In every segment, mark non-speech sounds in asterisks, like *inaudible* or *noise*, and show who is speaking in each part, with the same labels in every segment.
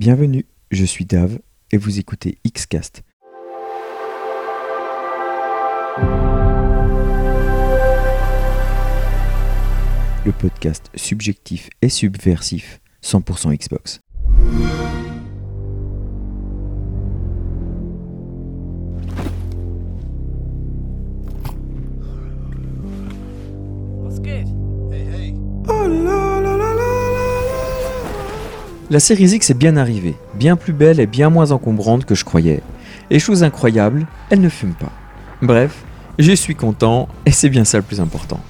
Speaker 1: Bienvenue, je suis Dave et vous écoutez Xcast. Le podcast subjectif et subversif 100% Xbox. La série X est bien arrivée, bien plus belle et bien moins encombrante que je croyais. Et chose incroyable, elle ne fume pas. Bref, je suis content et c'est bien ça le plus important.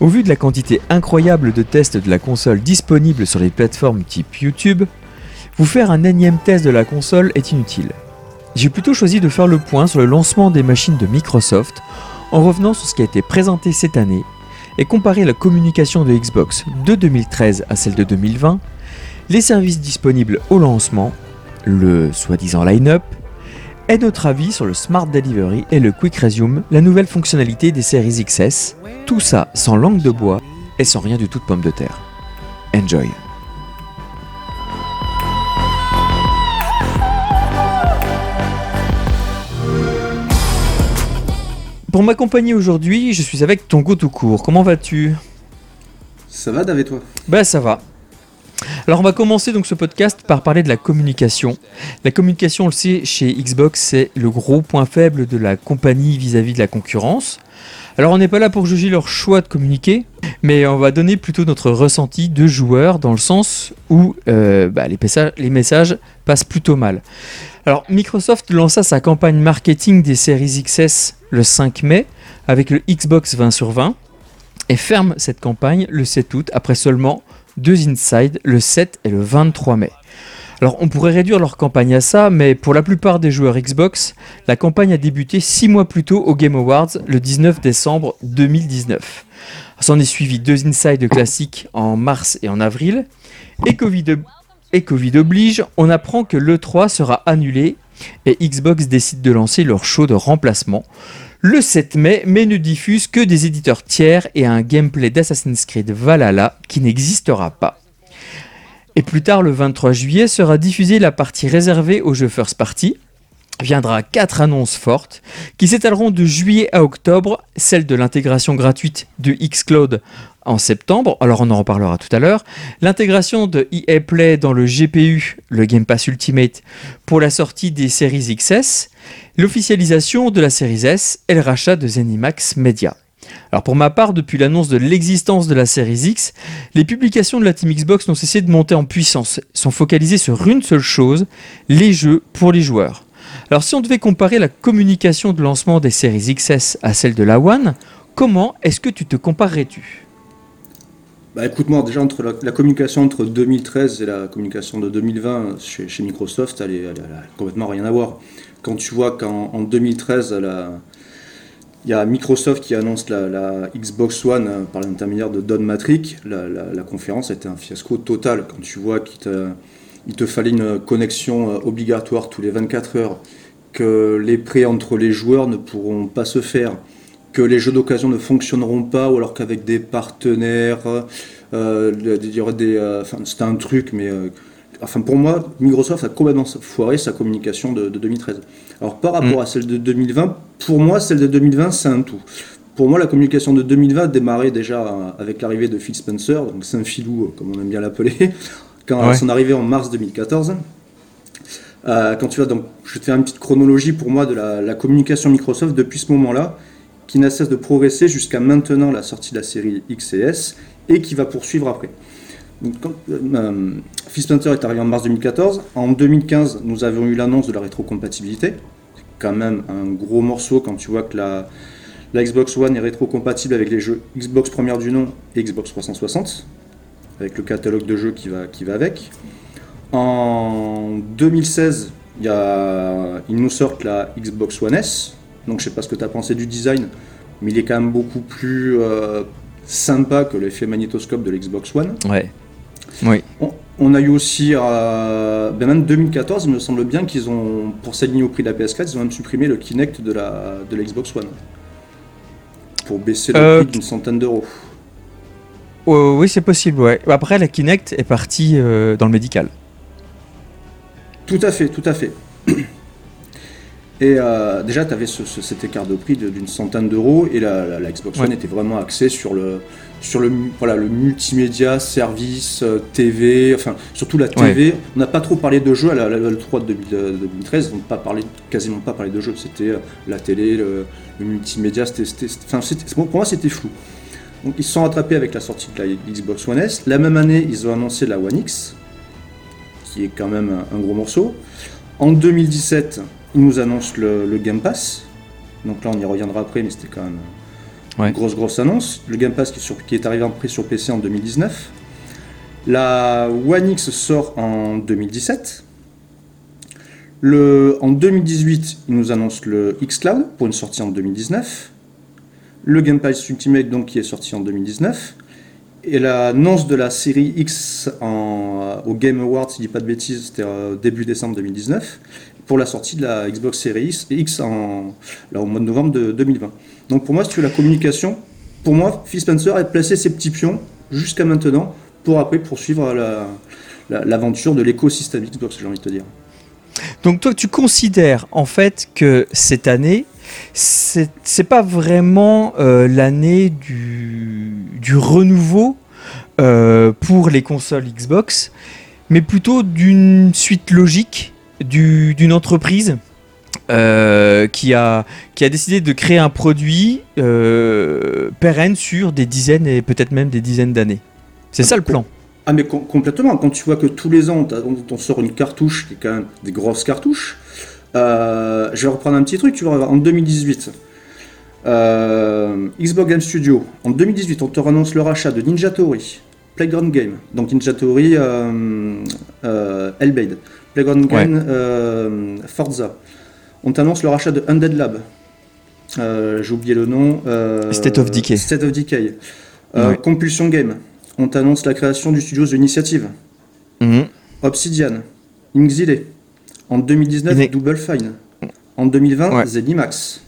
Speaker 1: Au vu de la quantité incroyable de tests de la console disponibles sur les plateformes type YouTube, vous faire un énième test de la console est inutile. J'ai plutôt choisi de faire le point sur le lancement des machines de Microsoft en revenant sur ce qui a été présenté cette année et comparer la communication de Xbox de 2013 à celle de 2020 les services disponibles au lancement, le soi-disant line-up, et notre avis sur le Smart Delivery et le Quick Resume, la nouvelle fonctionnalité des séries XS, tout ça sans langue de bois et sans rien du tout de pomme de terre. Enjoy Pour m'accompagner aujourd'hui, je suis avec ton goût tout court. Comment vas-tu?
Speaker 2: Ça va, David, toi?
Speaker 1: Bah ça va. Alors on va commencer donc ce podcast par parler de la communication. La communication, on le sait, chez Xbox, c'est le gros point faible de la compagnie vis-à-vis de la concurrence. Alors on n'est pas là pour juger leur choix de communiquer, mais on va donner plutôt notre ressenti de joueurs dans le sens où euh, bah, les messages passent plutôt mal. Alors Microsoft lança sa campagne marketing des séries XS le 5 mai avec le Xbox 20 sur 20 et ferme cette campagne le 7 août après seulement deux Inside le 7 et le 23 mai. Alors on pourrait réduire leur campagne à ça, mais pour la plupart des joueurs Xbox, la campagne a débuté 6 mois plus tôt au Game Awards le 19 décembre 2019. S'en est suivi deux Inside classiques en mars et en avril, et Covid, et Covid oblige, on apprend que l'E3 sera annulé et Xbox décide de lancer leur show de remplacement, le 7 mai, mais ne diffuse que des éditeurs tiers et un gameplay d'Assassin's Creed Valhalla qui n'existera pas. Et plus tard, le 23 juillet, sera diffusée la partie réservée aux jeux First Party. Viendra quatre annonces fortes qui s'étaleront de juillet à octobre, celle de l'intégration gratuite de Xcloud en septembre, alors on en reparlera tout à l'heure, l'intégration de EA Play dans le GPU, le Game Pass Ultimate, pour la sortie des séries XS, l'officialisation de la série S et le rachat de Zenimax Media. Alors pour ma part, depuis l'annonce de l'existence de la série X, les publications de la Team Xbox n'ont cessé de monter en puissance, sont focalisées sur une seule chose, les jeux pour les joueurs. Alors si on devait comparer la communication de lancement des séries XS à celle de la One, comment est-ce que tu te comparerais-tu?
Speaker 2: Bah écoute-moi, déjà entre la, communication entre 2013 et la communication de 2020 chez, Microsoft, elle, n'a complètement rien à voir. Quand tu vois qu'en 2013, il y a Microsoft qui annonce la, Xbox One euh, par l'intermédiaire de Don Matrix, la, conférence été un fiasco total. Quand tu vois qu'il te, il te fallait une connexion euh, obligatoire tous les 24 heures, que les prêts entre les joueurs ne pourront pas se faire, que les jeux d'occasion ne fonctionneront pas, ou alors qu'avec des partenaires, euh, des, euh, c'était un truc, mais euh, enfin pour moi, Microsoft a complètement foiré sa communication de, 2013. Alors par rapport mm. à celle de 2020, pour moi, celle de 2020, c'est un tout. Pour moi, la communication de 2020 a démarré déjà avec l'arrivée de Phil Spencer, donc Saint-Filou, comme on aime bien l'appeler, *laughs* quand son arrivée en mars 2014. quand tu vas donc, je te fais une petite chronologie pour moi de la, la communication Microsoft depuis ce moment-là qui n'a cesse de progresser jusqu'à maintenant la sortie de la série X et et qui va poursuivre après. Donc, quand, euh, Spencer est arrivé en mars 2014. En 2015, nous avons eu l'annonce de la rétrocompatibilité. C'est quand même un gros morceau quand tu vois que la, Xbox One est rétrocompatible avec les jeux Xbox première du nom et Xbox 360, avec le catalogue de jeux qui va, qui va avec. En 2016, il, y ils nous sortent la Xbox One S, donc je sais pas ce que tu as pensé du design, mais il est quand même beaucoup plus euh, sympa que l'effet magnétoscope de l'Xbox One.
Speaker 1: Ouais. Oui.
Speaker 2: On, a eu aussi, euh, ben même 2014, il me semble bien qu'ils ont, pour s'aligner au prix de la PS4, ils ont même supprimé le Kinect de la de l'Xbox One pour baisser le euh, prix d'une centaine d'euros.
Speaker 1: oui, c'est possible. Ouais. Après, la Kinect est partie dans le médical.
Speaker 2: Tout à fait, tout à fait. Et euh, déjà, tu avais cet écart de prix d'une centaine d'euros et la, Xbox One était vraiment axée sur le, sur le, voilà, le multimédia, service, euh, TV, enfin surtout la TV. On n'a pas trop parlé de jeux à la, la, 3 de 2013, on n'a pas parlé, quasiment pas parlé de jeux. C'était euh, la télé, le, multimédia, c'était, enfin, pour moi c'était flou. Donc ils se sont rattrapés avec la sortie de la Xbox One S. La même année, ils ont annoncé la One X, qui est quand même un, un gros morceau. En 2017, il nous annonce le, Game Pass. Donc là, on y reviendra après, mais c'était quand même une grosse, grosse annonce. Le Game Pass qui est, sur, qui est arrivé en prix sur PC en 2019. La One X sort en 2017. Le, en 2018, il nous annonce le X-Cloud pour une sortie en 2019. Le Game Pass Ultimate donc, qui est sorti en 2019. Et l'annonce de la série X en, au Game Awards, si je dis pas de bêtises, c'était euh, début décembre 2019 pour la sortie de la Xbox Series X en, au mois de novembre de 2020. Donc pour moi, si tu veux la communication, pour moi, Phil Spencer a placé ses petits pions jusqu'à maintenant pour après poursuivre l'aventure de l'écosystème Xbox, j'ai envie de te dire.
Speaker 1: Donc toi, tu considères en fait que cette année, c'est pas vraiment euh, l'année du, du, renouveau euh, pour les consoles Xbox, mais plutôt d'une suite logique d'une entreprise euh, qui, a, qui a décidé de créer un produit euh, pérenne sur des dizaines et peut-être même des dizaines d'années. C'est ça le plan.
Speaker 2: Ah mais complètement, quand tu vois que tous les ans on, sort une cartouche qui est quand même des grosses cartouches, euh, je vais reprendre un petit truc, tu vois, en 2018, Xbox Game Studio, en 2018 on te annonce le rachat de Ninja Theory, Playground Game, donc Ninja Theory, Hellblade, Playground Game, euh, Forza. On t'annonce le rachat de Undead Lab. Euh, j'ai oublié le nom.
Speaker 1: Euh, State of Decay.
Speaker 2: State of Decay. Compulsion Game. On t'annonce la création du studio The Initiative. Mhm. Obsidian. Inxile. En 2019, Double Fine. En 2020, Zenimax.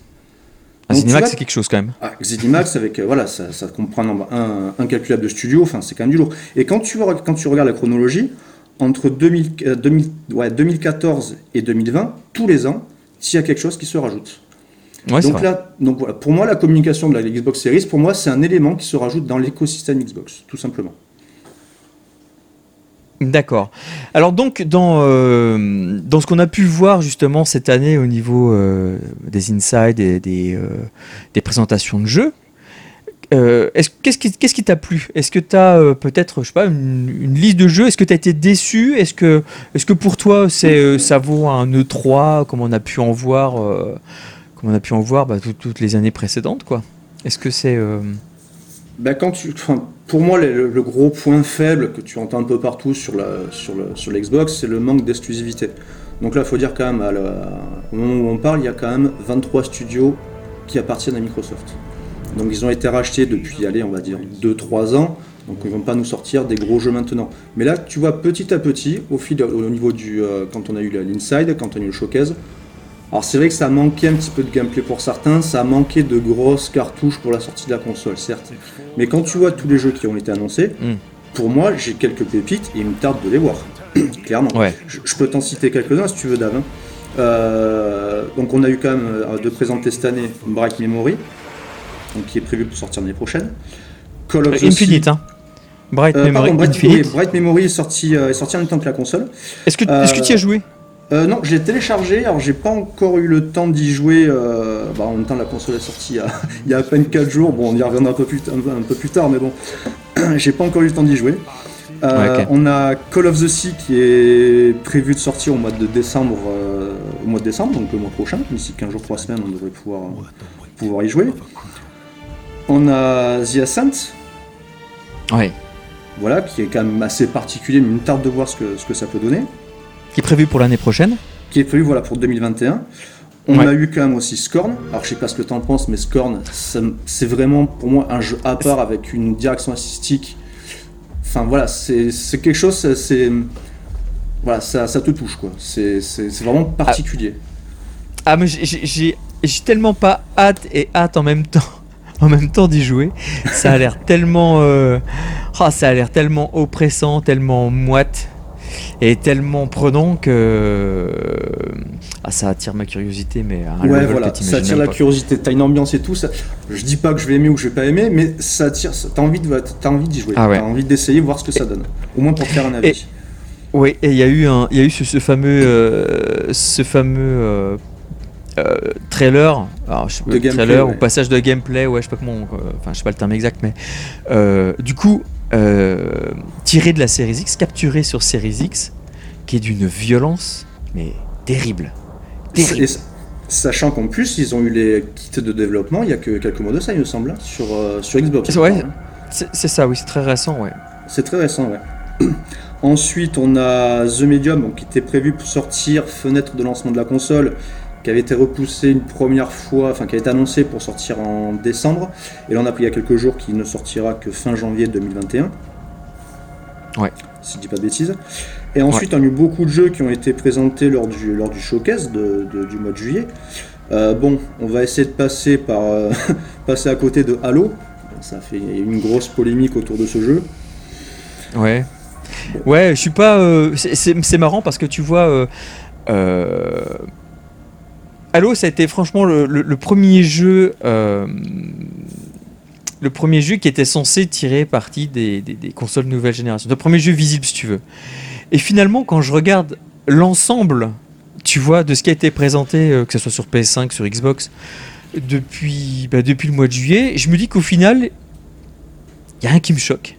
Speaker 1: Ah, Zenimax, c'est quelque chose quand même.
Speaker 2: Ah, Zenimax, avec, voilà, ça, comprend un, incalculable de studio, enfin, c'est quand même du lourd. Et quand tu, quand tu regardes la chronologie, entre 2014 euh, et 2020, tous les ans, s'il y a quelque chose qui se rajoute. donc là, donc voilà, pour moi, la communication de la Xbox Series, pour moi, c'est un élément qui se rajoute dans l'écosystème Xbox, tout simplement.
Speaker 1: D'accord. Alors donc dans, euh, dans ce qu'on a pu voir justement cette année au niveau euh, des insides et des, des présentations de jeux, euh, qu'est-ce qui t'a plu? Est-ce que tu as euh, peut-être, je sais pas, une, liste de jeux? Est-ce que tu as été déçu? Est-ce que, est que pour toi, euh, ça vaut un E3 comme on a pu en voir, comme on a pu en voir bah, toutes les années précédentes, Est-ce que c'est
Speaker 2: bah, quand tu, pour moi, le, gros point faible que tu entends un peu partout sur la, sur, sur l'Xbox, c'est le manque d'exclusivité. Donc là, il faut dire quand même, au moment où on parle, il y a quand même 23 studios qui appartiennent à Microsoft. Donc ils ont été rachetés depuis, allez, on va dire 2-3 ans. Donc ils vont pas nous sortir des gros jeux maintenant. Mais là, tu vois petit à petit, au fil, au niveau du, euh, quand on a eu l'inside, quand on a eu le showcase. Alors c'est vrai que ça a manqué un petit peu de gameplay pour certains, ça a manqué de grosses cartouches pour la sortie de la console, certes. Mais quand tu vois tous les jeux qui ont été annoncés, hmm. pour moi, j'ai quelques pépites et il me tarde de les voir. *clears throat* Clairement. Je, peux t'en citer quelques-uns si tu veux, Dave. Hein. Euh, donc on a eu quand même euh, de présenter cette année Bright Memory, donc qui est prévu pour sortir l'année prochaine.
Speaker 1: Call of Infinite, hein. Bright euh, Memory.
Speaker 2: Bright, Infinite. Bright Memory est sorti, euh, est sorti en même temps que la console.
Speaker 1: Est-ce que, est-ce que tu y as euh, joué?
Speaker 2: non, je l'ai téléchargé, alors j'ai pas encore eu le temps d'y jouer. Bah, en même temps, la console est sortie il y a, *laughs* il y a à peine 4 jours. Bon, on y reviendra un peu plus, un, peu plus tard, mais bon, *clears throat* j'ai pas encore eu le temps d'y jouer. On a Call of the Sea qui est prévu de sortir au mois de décembre, au mois de décembre, donc le mois prochain. D'ici 15 jours, 3 semaines, on devrait pouvoir, pouvoir y jouer. On a The Ascent.
Speaker 1: Oui.
Speaker 2: Voilà, qui est quand même assez particulier, mais une tarte de voir ce que, ce que ça peut donner.
Speaker 1: Qui est prévu pour l'année prochaine
Speaker 2: Qui est prévu voilà, pour 2021. On a eu quand même aussi Scorn. Alors je sais pas ce que tu en penses, mais Scorn, c'est vraiment pour moi un jeu à part avec une direction artistique. Enfin voilà, c'est quelque chose, c'est voilà, ça, ça, te touche quoi. C'est vraiment particulier.
Speaker 1: Ah, ah mais j'ai tellement pas hâte et hâte en même temps *laughs* en même temps d'y jouer. Ça a l'air tellement, euh, ah, ça a l'air tellement oppressant, tellement moite. est tellement prenant que ah, ça attire ma curiosité, mais à
Speaker 2: Ouais, voilà,
Speaker 1: que
Speaker 2: ça attire la
Speaker 1: pas.
Speaker 2: curiosité. T'as une ambiance et tout. Ça... Je dis pas que je vais aimer ou que je vais pas aimer, mais ça attire. T'as envie de, t'as envie d'y jouer.
Speaker 1: Ah ouais.
Speaker 2: T'as envie d'essayer, voir ce que ça donne. Au moins pour faire un avis.
Speaker 1: Oui, et il y a eu un, il y a eu ce, ce fameux, euh, ce fameux euh, euh, trailer, alors, je sais pas,
Speaker 2: De gameplay,
Speaker 1: trailer
Speaker 2: ouais.
Speaker 1: ou passage de gameplay, ouais, je sais pas comment, euh, enfin, je sais pas le terme exact, mais euh, du coup, euh, tiré de la Series X, capturé sur Series X, qui est d'une violence, mais terrible, terrible.
Speaker 2: Et s- sachant qu'en plus, ils ont eu les kits de développement il y a que quelques mois de ça, il me semble, hein, sur, sur Xbox.
Speaker 1: Ouais.
Speaker 2: hein.
Speaker 1: C'est c'est ça, oui, c'est très récent, ouais.
Speaker 2: C'est très récent, ouais. *clears throat* Ensuite, on a The Medium, donc, qui était prévu pour sortir fenêtre de lancement de la console, qui avait été repoussé une première fois, enfin qui a été annoncé pour sortir en décembre. Et là, on a pris il y a quelques jours qu'il ne sortira que fin janvier 2021.
Speaker 1: Ouais.
Speaker 2: Si je dis pas de bêtises. Et ensuite, on a eu beaucoup de jeux qui ont été présentés lors du, lors du showcase de- de- du mois de juillet. Euh, bon, on va essayer de passer par euh, *laughs* passer à côté de Halo. Ça fait une grosse polémique autour de ce jeu.
Speaker 1: Ouais. Ouais, je suis pas. euh, c'est marrant parce que tu vois. Halo, ça a été franchement le, le- le premier jeu. euh, le premier jeu qui était censé tirer parti des, des- des consoles nouvelle génération. Le premier jeu visible, si tu veux. Et finalement, quand je regarde l'ensemble, tu vois, de ce qui a été présenté, euh, que ce soit sur PS5, sur Xbox, depuis, bah, depuis le mois de juillet, je me dis qu'au final, il n'y a rien qui me choque.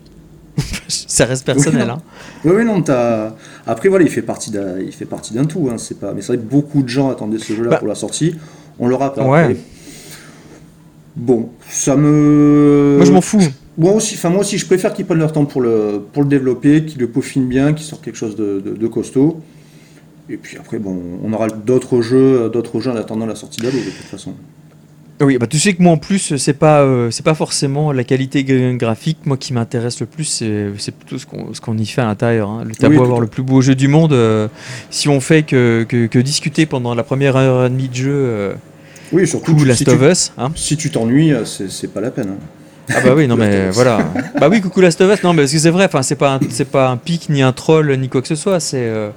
Speaker 1: *laughs* ça reste personnel.
Speaker 2: non.
Speaker 1: hein.
Speaker 2: Oui, oui, non, t'as. Après, voilà, il fait partie d'un, il fait partie d'un tout. Hein, c'est pas. Mais c'est vrai que beaucoup de gens attendaient ce jeu-là
Speaker 1: Bah.
Speaker 2: pour la sortie. On l'aura pas.
Speaker 1: Ouais.
Speaker 2: Après, Bon, ça me.
Speaker 1: Moi, je m'en fous.
Speaker 2: Moi aussi, enfin moi aussi, je préfère qu'ils prennent leur temps pour le pour le développer, qu'ils le peaufinent bien, qu'ils sortent quelque chose de, de- de costaud. Et puis après, bon, on aura d'autres jeux, d'autres jeux en attendant la sortie d'Halo de toute façon.
Speaker 1: Oui, bah tu sais que moi en plus, c'est pas, euh, c'est pas forcément la qualité gra- graphique. Moi qui m'intéresse le plus, c'est, plutôt ce qu'on, y fait à l'intérieur. Hein. Le
Speaker 2: Oui, tout
Speaker 1: avoir le plus beau jeu du monde, euh, si on fait que, que, que discuter pendant la première heure et demie de jeu, euh,
Speaker 2: Oui, surtout
Speaker 1: coucou
Speaker 2: si
Speaker 1: Last
Speaker 2: tu-
Speaker 1: of Us, hein.
Speaker 2: Si tu t'ennuies, c'est c'est pas la peine. hein.
Speaker 1: Ah bah oui, non *laughs*
Speaker 2: Last
Speaker 1: mais
Speaker 2: of
Speaker 1: voilà. Bah oui, coucou Last of Us. Non, mais parce que c'est vrai. Enfin, c'est pas, c'est pas un pic ni un troll ni quoi que ce soit. C'est, euh,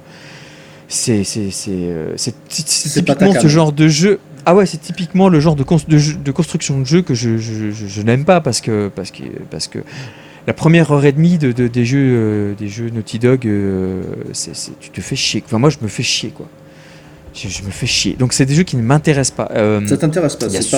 Speaker 1: c'est, c'est, euh, typiquement ce genre de jeu. Ah ouais, c'est typiquement le genre de, cons- de, jeu- de construction de jeu que je, je, je- je n'aime pas parce que, parce que, parce que la première heure et demie de, de- des jeux, euh, des jeux Naughty Dog, euh, tu te fais chier. Enfin, moi, je me fais chier quoi. Je, je me fais chier. Donc, c'est des jeux qui ne m'intéressent pas. Euh,
Speaker 2: Ça t'intéresse pas.
Speaker 1: a
Speaker 2: C'est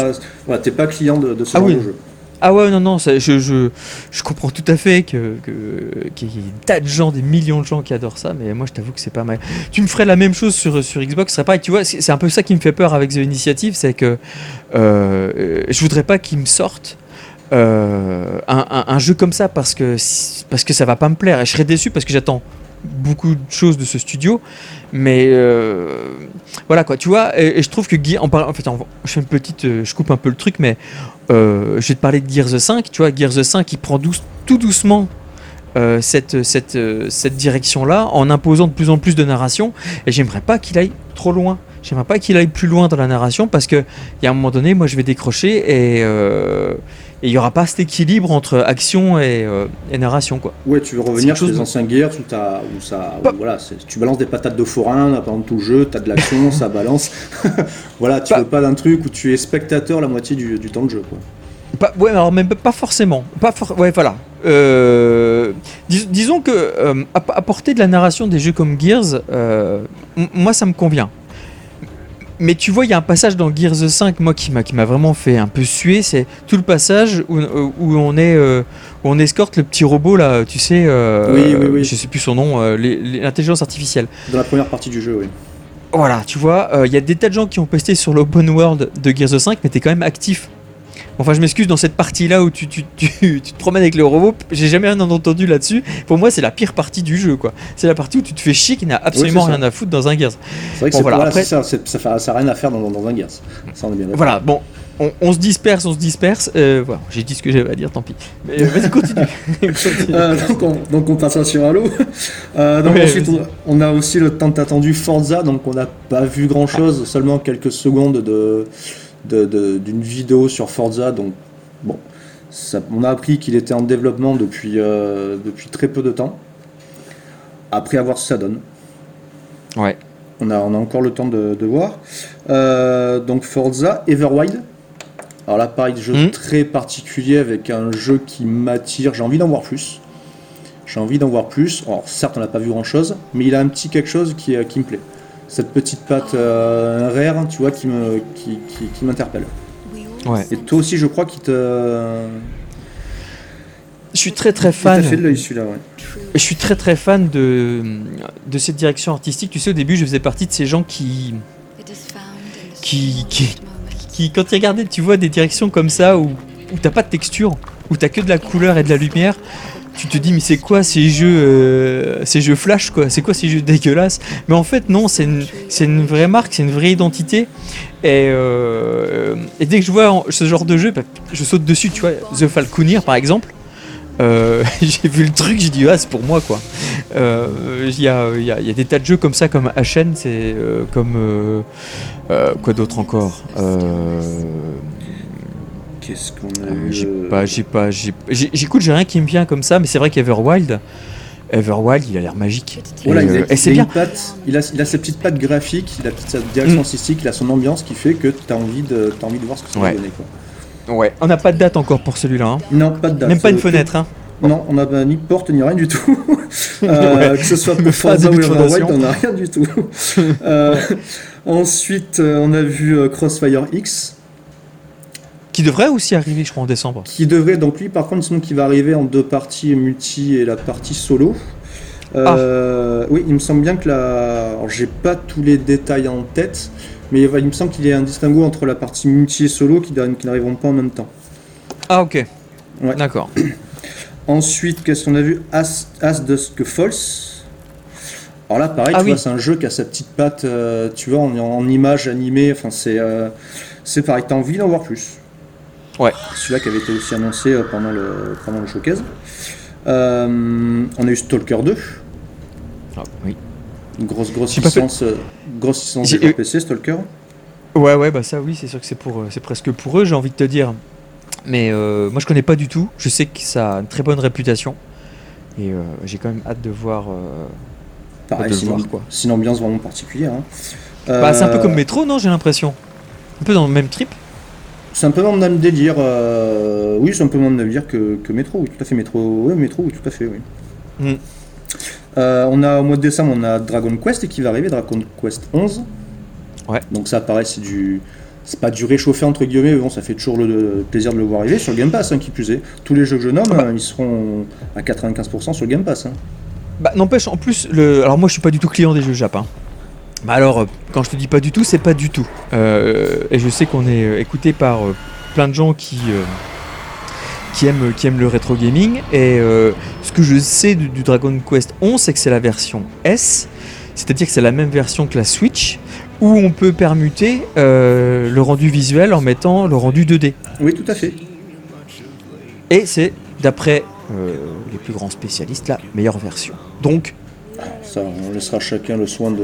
Speaker 2: pas. T'es client de, de ce
Speaker 1: Ah
Speaker 2: genre
Speaker 1: oui.
Speaker 2: de jeu.
Speaker 1: Ah ouais, non, non, je, je, comprends tout à fait que, que- qu'il y ait des tas de gens, des millions de gens qui adorent ça, mais moi je t'avoue que c'est pas mal. Tu me ferais la même chose sur, sur Xbox, ce serait pareil, tu vois, c'est un peu ça qui me fait peur avec The Initiative, c'est que euh, je voudrais pas qu'ils me sortent euh, un, un- jeu comme ça parce que, parce que ça va pas me plaire, et je serais déçu parce que j'attends beaucoup de choses de ce studio, mais euh, voilà quoi, tu vois, et, je trouve que Gear, en, en fait, je fais une petite, euh, je coupe un peu le truc, mais euh, je vais te parler de Gears 5, tu vois, Gears 5 il prend tout doucement euh, euh, cette direction-là en imposant de plus en plus de narration et j'aimerais pas qu'il aille trop loin. J'aimerais pas qu'il aille plus loin dans la narration parce que il y a un moment donné, moi je vais décrocher et euh, il y aura pas cet équilibre entre action et, euh, et narration quoi.
Speaker 2: Ouais, tu veux revenir sur les anciens Gears où, où ça, où voilà, tu balances des patates de forain pendant tout le jeu, t'as de l'action, *laughs* ça balance. *laughs* voilà, tu
Speaker 1: Pas-
Speaker 2: veux pas d'un truc où tu es spectateur la moitié du, du temps de jeu. Quoi.
Speaker 1: Pas, ouais, alors même pas forcément. Pas for- ouais, voilà. Euh, dis- disons que euh, app- apporter de la narration des jeux comme Gears, moi ça me convient. Mais tu vois, il y a un passage dans Gears 5, moi qui m'a qui m'a vraiment fait un peu suer, c'est tout le passage où, où- où on est euh, où on escorte le petit robot là, tu sais. euh,
Speaker 2: Oui, oui, oui.
Speaker 1: Je sais plus son nom, euh, l'intelligence artificielle.
Speaker 2: Dans la première partie du jeu, oui.
Speaker 1: Voilà, tu vois, euh, il y a des tas de gens qui ont posté sur l'open world de Gears 5, mais t'es quand même actif. Enfin, je m'excuse, dans cette partie-là où tu, tu, tu, *laughs* tu te promènes avec le robot, j'ai jamais rien entendu là-dessus. Pour moi, c'est la pire partie du jeu, quoi. C'est la partie où tu te fais chier, qui n'a absolument rien à foutre dans un Gears.
Speaker 2: C'est vrai que
Speaker 1: Bon,
Speaker 2: c'est
Speaker 1: voilà, après-
Speaker 2: ça, ça, fait- ça a rien à faire dans, dans un Gears. Ça, on est bien.
Speaker 1: Voilà, bon, on, on se disperse, on se disperse. Euh, voilà, j'ai dit ce que j'avais à dire, tant pis. Mais euh, vas-y, continue. *laughs* *laughs* Continue.
Speaker 2: Euh, donc, on, donc on passe sur Halo. Euh, donc
Speaker 1: Ouais,
Speaker 2: ensuite, on, on a aussi le tant attendu Forza, donc on n'a pas vu grand chose, seulement quelques secondes de de- de- d'une vidéo sur Forza. Donc bon, ça- on a appris qu'il était en développement depuis, euh, depuis très peu de temps. Après avoir ce que ça donne.
Speaker 1: Ouais.
Speaker 2: On a, on a encore le temps de, de voir. Euh, donc Forza, Everwild. Alors là, pareil, jeu
Speaker 1: Mhm.
Speaker 2: très particulier avec un jeu qui m'attire. J'ai envie d'en voir plus. J'ai envie d'en voir plus. Alors certes, on n'a pas vu grand-chose, mais il a un petit quelque chose qui, euh, qui me plaît. Cette petite patte euh, rare, tu vois, qui me, qui, qui, qui m'interpelle.
Speaker 1: Ouais.
Speaker 2: Et toi aussi, je crois qu'il te,
Speaker 1: Je suis très très fan.
Speaker 2: fait de celui-là, ouais.
Speaker 1: Je suis très très fan de, de cette direction artistique. Tu sais, au début, je faisais partie de ces gens qui,
Speaker 3: qui, qui,
Speaker 1: qui quand ils regardaient, tu vois, des directions comme ça où, où t'as pas de texture, où t'as que de la couleur et de la lumière, tu te dis, mais c'est quoi ces jeux, euh, ces jeux flash, quoi? C'est quoi ces jeux dégueulasses? Mais en fait, non, c'est une, une vraie marque, c'est une vraie identité. Et, euh, dès que je vois ce genre de jeu, bah, je saute dessus, tu vois. The Falconeer, par exemple. Euh, *laughs* j'ai vu le truc, j'ai dit ah c'est pour moi quoi. Il y, a, y a- y a des tas de jeux comme ça comme HN, c'est comme quoi d'autre encore?
Speaker 2: Qu'est-ce qu'on a
Speaker 1: euh,
Speaker 2: eu
Speaker 1: j'ai
Speaker 2: euh,
Speaker 1: pas, j'ai pas, j'ai, j'ai- j'écoute, j'ai rien qui me vient comme ça, mais c'est vrai qu'Everwild, Everwild, il a l'air magique.
Speaker 2: Voilà,
Speaker 1: et,
Speaker 2: il, a,
Speaker 1: euh, et c'est bien.
Speaker 2: patte, il a, il a ses petites pattes graphiques, il a sa direction
Speaker 1: Mm.
Speaker 2: artistique, il a son ambiance qui fait que tu as envie de, t'as envie de voir ce que ça
Speaker 1: Ouais.
Speaker 2: va donner. Quoi.
Speaker 1: Ouais. On n'a pas de date encore pour celui-là. hein.
Speaker 2: Non, pas de date.
Speaker 1: Même pas une
Speaker 2: Euh,
Speaker 1: fenêtre. Hein.
Speaker 2: Non, on n'a pas ni porte ni rien du tout. *laughs* Euh,
Speaker 1: Ouais.
Speaker 2: Que ce soit
Speaker 1: Pas
Speaker 2: pour Forza ou Everwild, on n'a rien du tout. *laughs* Euh, ensuite, on a vu Crossfire X,
Speaker 1: Qui devrait aussi arriver, je crois, en décembre.
Speaker 2: qui devrait, donc lui par contre, sinon qui va arriver en deux parties, multi et la partie solo.
Speaker 1: Ah.
Speaker 2: Euh, Oui, il me semble bien que la. Alors, j'ai pas tous les détails en tête, mais il me semble qu'il y a un distinguo entre la partie multi et solo qui, qui n'arriveront pas en même temps.
Speaker 1: Ah ok.
Speaker 2: Ouais.
Speaker 1: D'accord. *clears throat*
Speaker 2: Ensuite, qu'est-ce qu'on a vu? As, As Dusk Falls. Alors là, pareil,
Speaker 1: Ah
Speaker 2: tu
Speaker 1: oui.
Speaker 2: vois, c'est un jeu qui a sa petite patte, euh, tu vois, en, en image animée. Enfin, c'est euh, c'est pareil, t'as envie d'en voir plus.
Speaker 1: Ouais.
Speaker 2: Celui-là qui avait été aussi annoncé euh, pendant le, pendant le showcase. Euh, on a eu Stalker 2,
Speaker 1: Ah, oui.
Speaker 2: une grosse, grosse
Speaker 1: fait-
Speaker 2: licence, euh, grosse licence de PC, Stalker.
Speaker 1: Ouais, ouais, bah ça, oui, c'est sûr que c'est pour, c'est presque pour eux, j'ai envie de te dire. Mais euh, moi, je connais pas du tout. Je sais que ça a une très bonne réputation. Et euh, j'ai quand même hâte de voir. euh,
Speaker 2: Pareil,
Speaker 1: de le
Speaker 2: c'est une,
Speaker 1: voir, quoi.
Speaker 2: c'est une ambiance vraiment particulière. hein.
Speaker 1: Bah, c'est un peu comme Metro, non J'ai l'impression? Un peu dans le même trip?
Speaker 2: C'est un peu le même délire. euh, Oui, c'est un peu le même délire que, que Metro. Oui, tout à fait. Métro. Oui, Métro, oui, tout à fait. Oui.
Speaker 1: Mm.
Speaker 2: Euh, on a au mois de décembre, on a Dragon Quest qui va arriver, Dragon Quest 11.
Speaker 1: Ouais.
Speaker 2: Donc ça, pareil, c'est du, c'est pas du réchauffé entre guillemets, mais bon, ça fait toujours le, le plaisir de le voir arriver sur le Game Pass, hein, qui plus est. Tous les jeux que je nomme,
Speaker 1: Ah bah.
Speaker 2: euh, ils seront à 95% sur le Game Pass. hein.
Speaker 1: Bah, n'empêche, en plus, le... alors moi, je suis pas du tout client des jeux Jap. hein. Bah alors, euh, quand je te dis pas du tout, c'est pas du tout. Euh, et je sais qu'on est euh, écouté par euh, plein de gens qui, euh, qui, aiment, qui aiment le rétro gaming. Et euh, ce que je sais du, du Dragon Quest 11, c'est que c'est la version S, c'est-à-dire que c'est la même version que la Switch, où on peut permuter euh, le rendu visuel en mettant le rendu 2D.
Speaker 2: Oui, tout à fait.
Speaker 1: Et c'est, d'après euh, les plus grands spécialistes, la meilleure version. Donc,
Speaker 2: Ça, on laissera chacun le soin de,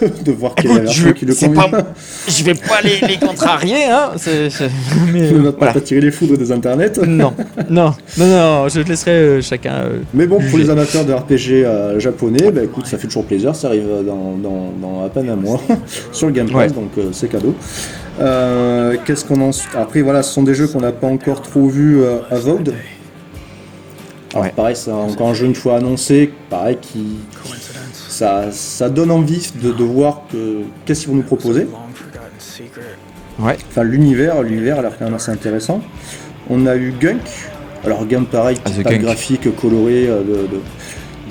Speaker 2: de, *laughs* de voir quelle est la
Speaker 1: je
Speaker 2: qui le convient.
Speaker 1: pas- je vais pas les, les contrarier, hein. mais,
Speaker 2: On
Speaker 1: euh,
Speaker 2: va pas
Speaker 1: voilà.
Speaker 2: tirer les foudres des internets.
Speaker 1: Non, non, non, non, je laisserai euh, chacun. euh,
Speaker 2: Mais bon, pour les amateurs de RPG euh, japonais, bah écoute, ça fait toujours plaisir, ça arrive dans, dans, dans à peine un mois *laughs* sur le Game Pass,
Speaker 1: Ouais.
Speaker 2: donc euh, c'est cadeau. Euh, Qu'est-ce qu'on en... Après, voilà, ce sont des jeux qu'on n'a pas encore trop vus euh, à Vaude. Alors,
Speaker 1: Ouais.
Speaker 2: pareil, c'est encore un jeu une fois annoncé, pareil, qui... Ça, ça donne envie de, de voir que qu'est-ce qu'ils vont nous proposer.
Speaker 1: Ouais.
Speaker 2: Enfin, l'univers, l'univers a l'air quand même assez intéressant. On a eu Gunk. Alors, Gunk, pareil,
Speaker 1: Ah,
Speaker 2: pack
Speaker 1: Gunk.
Speaker 2: graphique coloré euh, de,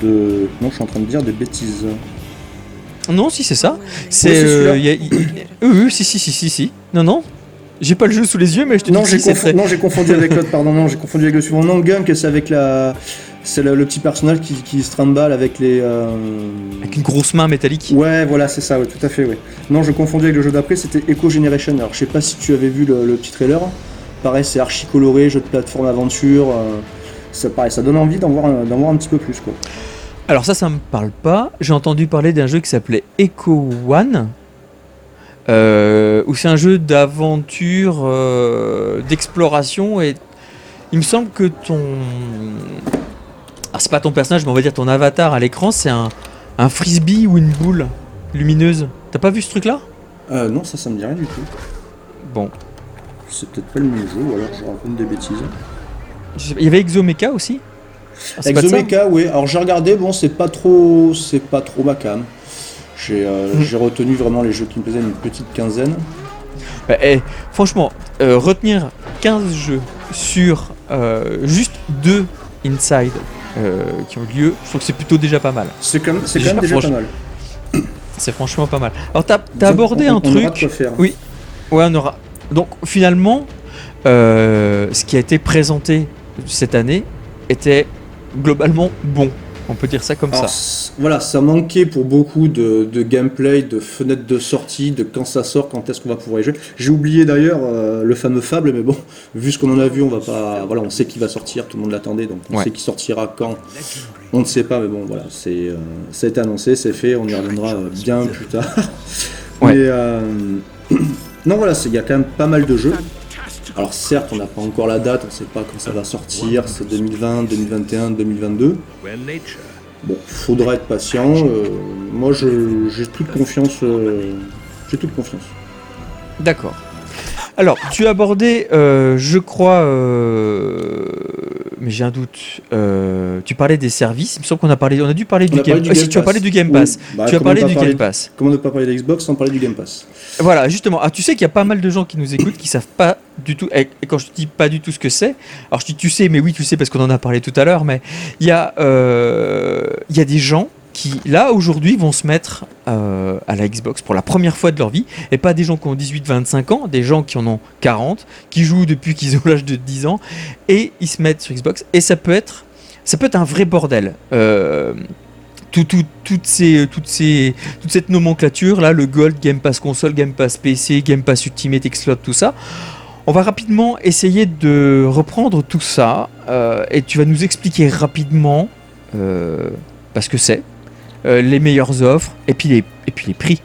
Speaker 2: de, de- Non, je suis en train de dire des bêtises.
Speaker 1: Non, si c'est ça. C'est. euh,
Speaker 2: celui-là.
Speaker 1: y a- y- y- oui, oui, si, si, si, si, si. Non, non. J'ai pas le jeu sous les yeux, mais je te
Speaker 2: Non,
Speaker 1: dis que c'est
Speaker 2: non, j'ai confondu avec l'autre, pardon, non, j'ai *laughs* confondu avec le suivant. Non, Gunk, c'est avec la. C'est le, le petit personnage qui, qui se trimballe avec les. euh,
Speaker 1: Avec une grosse main métallique.
Speaker 2: Ouais, voilà, c'est ça, ouais, tout à fait, ouais. Non, je confondais avec le jeu d'après, c'était Echo Generation. Alors, je sais pas si tu avais vu le, le petit trailer. Pareil, c'est archi coloré, jeu de plateforme aventure. euh, ça, pareil, ça donne envie d'en voir, un- d'en voir un petit peu plus, quoi.
Speaker 1: Alors, ça, ça me parle pas. J'ai entendu parler d'un jeu qui s'appelait Echo One. Euh, où c'est un jeu d'aventure, euh, d'exploration et il me semble que ton. Alors c'est pas ton personnage, mais on va dire ton avatar à l'écran, c'est un, un frisbee ou une boule. lumineuse. T'as pas vu ce truc-là?
Speaker 2: Euh, non, ça, ça me dit rien du tout.
Speaker 1: Bon.
Speaker 2: C'est peut-être pas le même jeu, ou alors je raconte des bêtises.
Speaker 1: Il y avait Exomecha aussi? Ah,
Speaker 2: Exomecha, oui. Alors j'ai regardé, bon, c'est pas trop, c'est pas trop ma cam. J'ai euh,
Speaker 1: Hmm.
Speaker 2: j'ai retenu vraiment les jeux qui me plaisaient, une petite quinzaine.
Speaker 1: Bah, eh, franchement, euh, retenir 15 jeux sur euh, juste deux Inside euh, qui ont lieu, je trouve que c'est plutôt déjà pas mal.
Speaker 2: C'est quand même,
Speaker 1: Déjà,
Speaker 2: pas mal. *coughs*
Speaker 1: C'est franchement pas mal. Alors, t'as as abordé
Speaker 2: on-
Speaker 1: un
Speaker 2: on aura
Speaker 1: truc.
Speaker 2: quoi faire.
Speaker 1: Oui. Ouais, on aura. Donc, finalement, ce qui a été présenté cette année était globalement bon. On peut dire ça comme
Speaker 2: Alors,
Speaker 1: ça.
Speaker 2: voilà, ça manquait pour beaucoup de, de gameplay, de fenêtres de sortie, de quand ça sort, quand est-ce qu'on va pouvoir y jouer. J'ai oublié d'ailleurs euh, le fameux Fable, mais bon, *laughs* vu ce qu'on en a vu, on va pas. Voilà, on sait qu'il va sortir, tout le monde l'attendait, donc on
Speaker 1: Ouais.
Speaker 2: sait qu'il sortira quand. On ne sait pas, mais bon, voilà, c'est, euh, ça a été annoncé, c'est fait, on y reviendra euh, bien plus tard. *laughs*
Speaker 1: Ouais.
Speaker 2: Mais *clears throat* non, voilà, il y a quand même pas mal de jeux. Alors certes, on n'a pas encore la date, on ne sait pas quand ça va sortir, c'est 2020, 2021, 2022. Bon, faudra être patient. euh, moi, je- j'ai toute confiance. euh, j'ai toute confiance.
Speaker 1: D'accord. Alors, tu as abordé, euh, je crois, euh, mais j'ai un doute. euh, tu parlais des services. Il me semble qu'on a parlé, on a dû parler
Speaker 2: On
Speaker 1: du Game.
Speaker 2: parlé du
Speaker 1: Ah, si, tu as parlé
Speaker 2: Pass.
Speaker 1: du Game
Speaker 2: Oui.
Speaker 1: Pass.
Speaker 2: Bah,
Speaker 1: tu as parlé du
Speaker 2: parler-
Speaker 1: Game Pass.
Speaker 2: Comment ne pas parler d'Xbox sans parler du Game Pass?
Speaker 1: Voilà, justement. Ah, tu sais qu'il y a pas mal de gens qui nous écoutent qui savent pas du tout. Et quand je dis pas du tout ce que c'est, alors je dis tu sais, mais oui, tu sais parce qu'on en a parlé tout à l'heure. Mais il y a, il y a des gens qui là aujourd'hui vont se mettre euh, à la Xbox pour la première fois de leur vie et pas des gens qui ont 18-25 ans, des gens qui en ont 40, qui jouent depuis qu'ils ont *laughs* l'âge de 10 ans et ils se mettent sur Xbox et ça peut être, ça peut être un vrai bordel. Euh, tout, tout- toutes ces, toutes ces, toute cette nomenclature là, le Gold, Game Pass console, Game Pass PC, Game Pass Ultimate, Xcloud, tout ça. On va rapidement essayer de reprendre tout ça euh, et tu vas nous expliquer rapidement euh, bah, ce que c'est, euh, les meilleures offres et puis les, et puis les prix.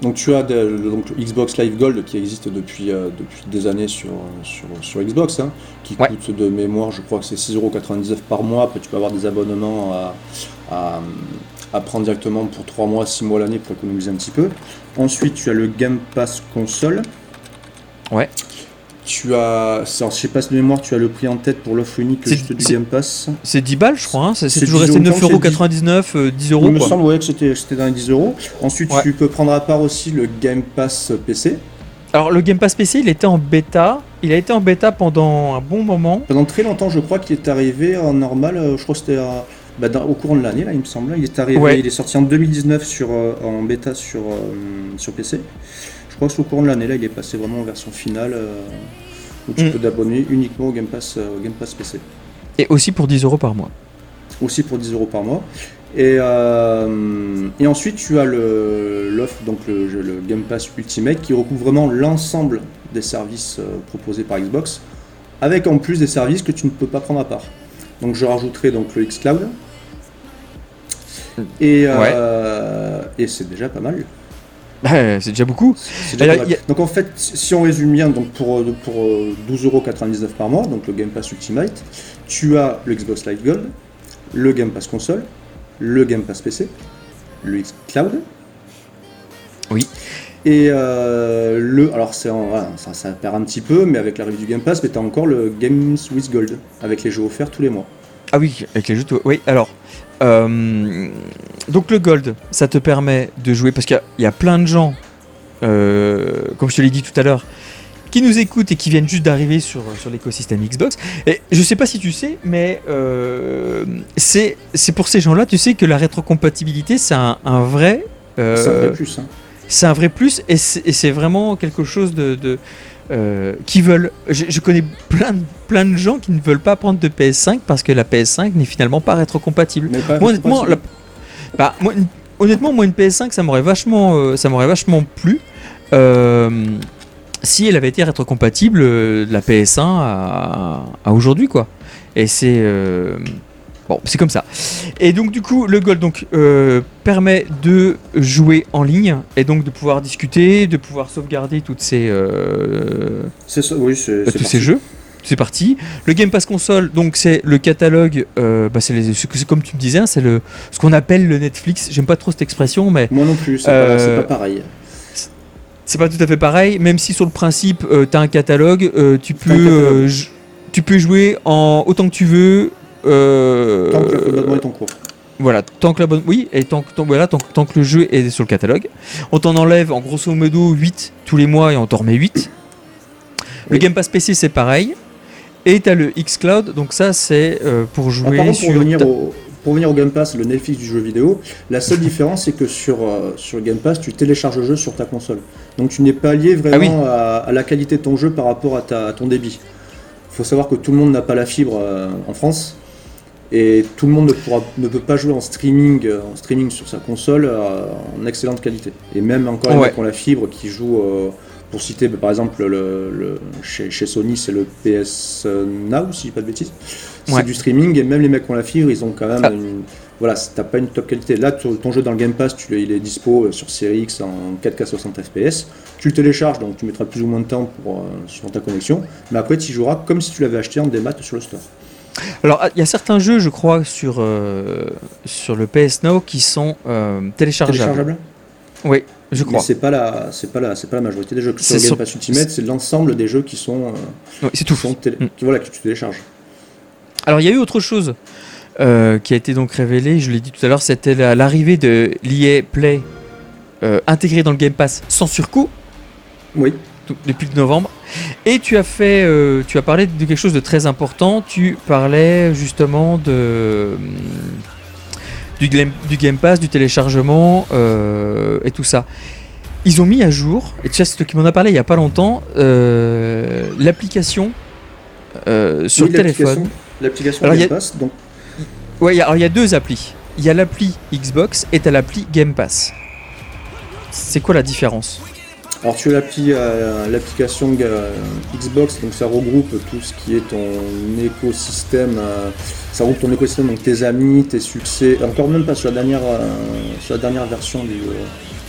Speaker 2: Donc tu as de- donc, le Xbox Live Gold qui existe depuis, euh, depuis des années sur, sur, sur Xbox, hein, qui
Speaker 1: Ouais.
Speaker 2: coûte de mémoire, je crois que c'est 6,99€ par mois. Après tu peux avoir des abonnements à, à, à prendre directement pour 3 mois, 6 mois l'année pour économiser un petit peu. Ensuite tu as le Game Pass console.
Speaker 1: Ouais.
Speaker 2: Tu as, alors, je sais pas si de mémoire, tu as le prix en tête pour l'offre unique juste du Game Pass.
Speaker 1: C'est 10 balles, je crois. hein, c'est toujours
Speaker 2: 10
Speaker 1: resté
Speaker 2: euros, il me semble que
Speaker 1: 9,99€, euh, 10 euros.
Speaker 2: Il me semble ouais, que c'était dans les 10 euros. Ensuite,
Speaker 1: Ouais.
Speaker 2: tu peux prendre à part aussi le Game Pass PC.
Speaker 1: Alors le Game Pass PC, il était en bêta. Il a été en bêta pendant un bon moment.
Speaker 2: Pendant très longtemps, je crois qu'il est arrivé en normal. euh, Je crois que c'était à- bah, dans- au courant de l'année, là, il me semble. Il est arrivé,
Speaker 1: Ouais.
Speaker 2: il est sorti en 2019 sur, euh, en bêta sur, euh, sur PC. Je crois que c'est au courant de l'année, là, il est passé vraiment en version finale euh, où tu
Speaker 1: Mm.
Speaker 2: peux t'abonner uniquement au Game Pass, euh, au Game Pass PC.
Speaker 1: Et aussi pour 10 euros par mois.
Speaker 2: Aussi pour 10 euros par mois. Et, euh, et ensuite, tu as l'offre, donc le, le Game Pass Ultimate, qui recoupe vraiment l'ensemble des services euh, proposés par Xbox, avec en plus des services que tu ne peux pas prendre à part. Donc je rajouterai donc le xCloud. Et, euh, et c'est déjà pas mal. *laughs*
Speaker 1: C'est déjà beaucoup.
Speaker 2: Déjà
Speaker 1: Alors, a-
Speaker 2: Donc en fait, si on résume bien, donc pour, euh, pour euh, 12,99€ par mois, donc le Game Pass Ultimate, tu as le Xbox Live Gold, le Game Pass console, le Game Pass PC, le X Cloud.
Speaker 1: Oui.
Speaker 2: Et euh, le. Alors c'est en- voilà, ça, ça perd un petit peu, mais avec l'arrivée du Game Pass, mais tu as encore le Games with Gold, avec les jeux offerts tous les mois.
Speaker 1: Ah oui, avec les jeux. Oui, alors. Euh, donc le Gold, ça te permet de jouer parce qu'il y a- il y, a plein de gens, euh, comme je te l'ai dit tout à l'heure, qui nous écoutent et qui viennent juste d'arriver sur, sur l'écosystème Xbox. Et je sais pas si tu sais, mais euh, c'est pour ces gens-là, tu sais que la rétrocompatibilité, c'est un, un vrai.
Speaker 2: C'est un vrai plus. hein.
Speaker 1: c'est un vrai plus et c'est et c'est vraiment quelque chose de, de, euh, qui veulent. Je, je connais plein de, plein de gens qui ne veulent pas prendre de PS5 parce que la PS5 n'est finalement pas rétrocompatible.
Speaker 2: Mais pas-
Speaker 1: Moi honnêtement, la- bah, moi, une- honnêtement, moi une PS5 ça m'aurait vachement, euh, ça m'aurait vachement plu. euh, si elle avait été rétrocompatible de la PS1 à, à aujourd'hui quoi. Et c'est bon, c'est comme ça. Et donc du coup, le Gold donc euh, permet de jouer en ligne et donc de pouvoir discuter, de pouvoir sauvegarder toutes ces euh,
Speaker 2: ça, oui, c'est
Speaker 1: tous
Speaker 2: parti.
Speaker 1: ces jeux. c'est parti. Le Game Pass console, donc c'est le catalogue, euh, bah, c'est comme tu me disais, hein, c'est le ce qu'on appelle le Netflix. J'aime pas trop cette expression, mais
Speaker 2: Moi non plus, c'est
Speaker 1: Euh,
Speaker 2: pas, pareil.
Speaker 1: c'est pas tout à fait pareil. Même si sur le principe, tu as un catalogue, euh, tu peux
Speaker 2: catalogue.
Speaker 1: euh, tu peux jouer en autant que tu veux. Euh,
Speaker 2: Tant que l'abonnement est en cours.
Speaker 1: Voilà, tant que. Oui, et tant que, tant- voilà, tant, que- tant que le jeu est sur le catalogue. On t'en enlève en grosso modo 8 tous les mois et on t'en remet 8. Le
Speaker 2: Oui.
Speaker 1: Game Pass PC c'est pareil. Et t'as le Xcloud, donc ça c'est euh, pour
Speaker 2: Ah,
Speaker 1: jouer
Speaker 2: pour
Speaker 1: sur.
Speaker 2: revenir,
Speaker 1: ta-
Speaker 2: au, pour revenir au Game Pass, le Netflix du jeu vidéo, la seule *laughs* différence c'est que sur, euh, sur le Game Pass, tu télécharges le jeu sur ta console. Donc tu n'es pas lié vraiment à, à la qualité de ton jeu par rapport à, ta, à ton débit. Il faut savoir que tout le monde n'a pas la fibre euh, en France. Et tout le monde ne, pourra, ne peut pas jouer en streaming, euh, en streaming sur sa console euh, en excellente qualité. Et même encore les
Speaker 1: Ouais.
Speaker 2: mecs qui ont la fibre qui jouent, euh, pour citer bah, par exemple le, le- chez, chez Sony, c'est le PS Now, si je dis pas de bêtises. C'est
Speaker 1: Ouais.
Speaker 2: du streaming et même les mecs qui ont la fibre, ils ont quand même
Speaker 1: Ah.
Speaker 2: une. Voilà, t'as pas une top qualité. Là, ton jeu dans le Game Pass, tu, il est dispo sur Series X en 4K 60 FPS. Tu le télécharges, donc tu mettras plus ou moins de temps pour, euh, sur ta connexion. Mais après, tu y joueras comme si tu l'avais acheté en démat sur le store.
Speaker 1: Alors il y a certains jeux, je crois, sur, euh, sur le PS Now qui sont euh, téléchargeables.
Speaker 2: Téléchargeable
Speaker 1: Oui, je crois.
Speaker 2: c'est pas la, c'est pas la, c'est pas la majorité des jeux. Sur Game Pass Ultimate, c'est l'ensemble des jeux qui sont, euh,
Speaker 1: Oui, c'est tout.
Speaker 2: sont télé-
Speaker 1: Mm.
Speaker 2: qui- voilà, que tu télécharges.
Speaker 1: Alors il y a eu autre chose euh, qui a été donc révélée, je l'ai dit tout à l'heure, c'était la- l'arrivée de l'EA Play intégré dans le Game Pass sans surcoût
Speaker 2: Oui.
Speaker 1: tout- depuis novembre. Et tu as fait, euh, tu as parlé de quelque chose de très important. Tu parlais justement de hum, du, Game Pass, du téléchargement euh, et tout ça. Ils ont mis à jour, et tu sais, c'est toi qui m'en as parlé il y a pas longtemps, euh, l'application sur
Speaker 2: Oui,
Speaker 1: le téléphone.
Speaker 2: l'application- Game
Speaker 1: a-
Speaker 2: Pass, donc
Speaker 1: Ouais, alors il y a deux applis. Il y a l'appli Xbox et t'as l'appli Game Pass. C'est quoi la différence?
Speaker 2: Alors tu as l'appli, euh, l'application euh, Xbox, donc ça regroupe tout ce qui est ton écosystème, euh, ça regroupe ton écosystème, donc tes amis, tes succès. Encore même pas sur la dernière, sur la dernière version du,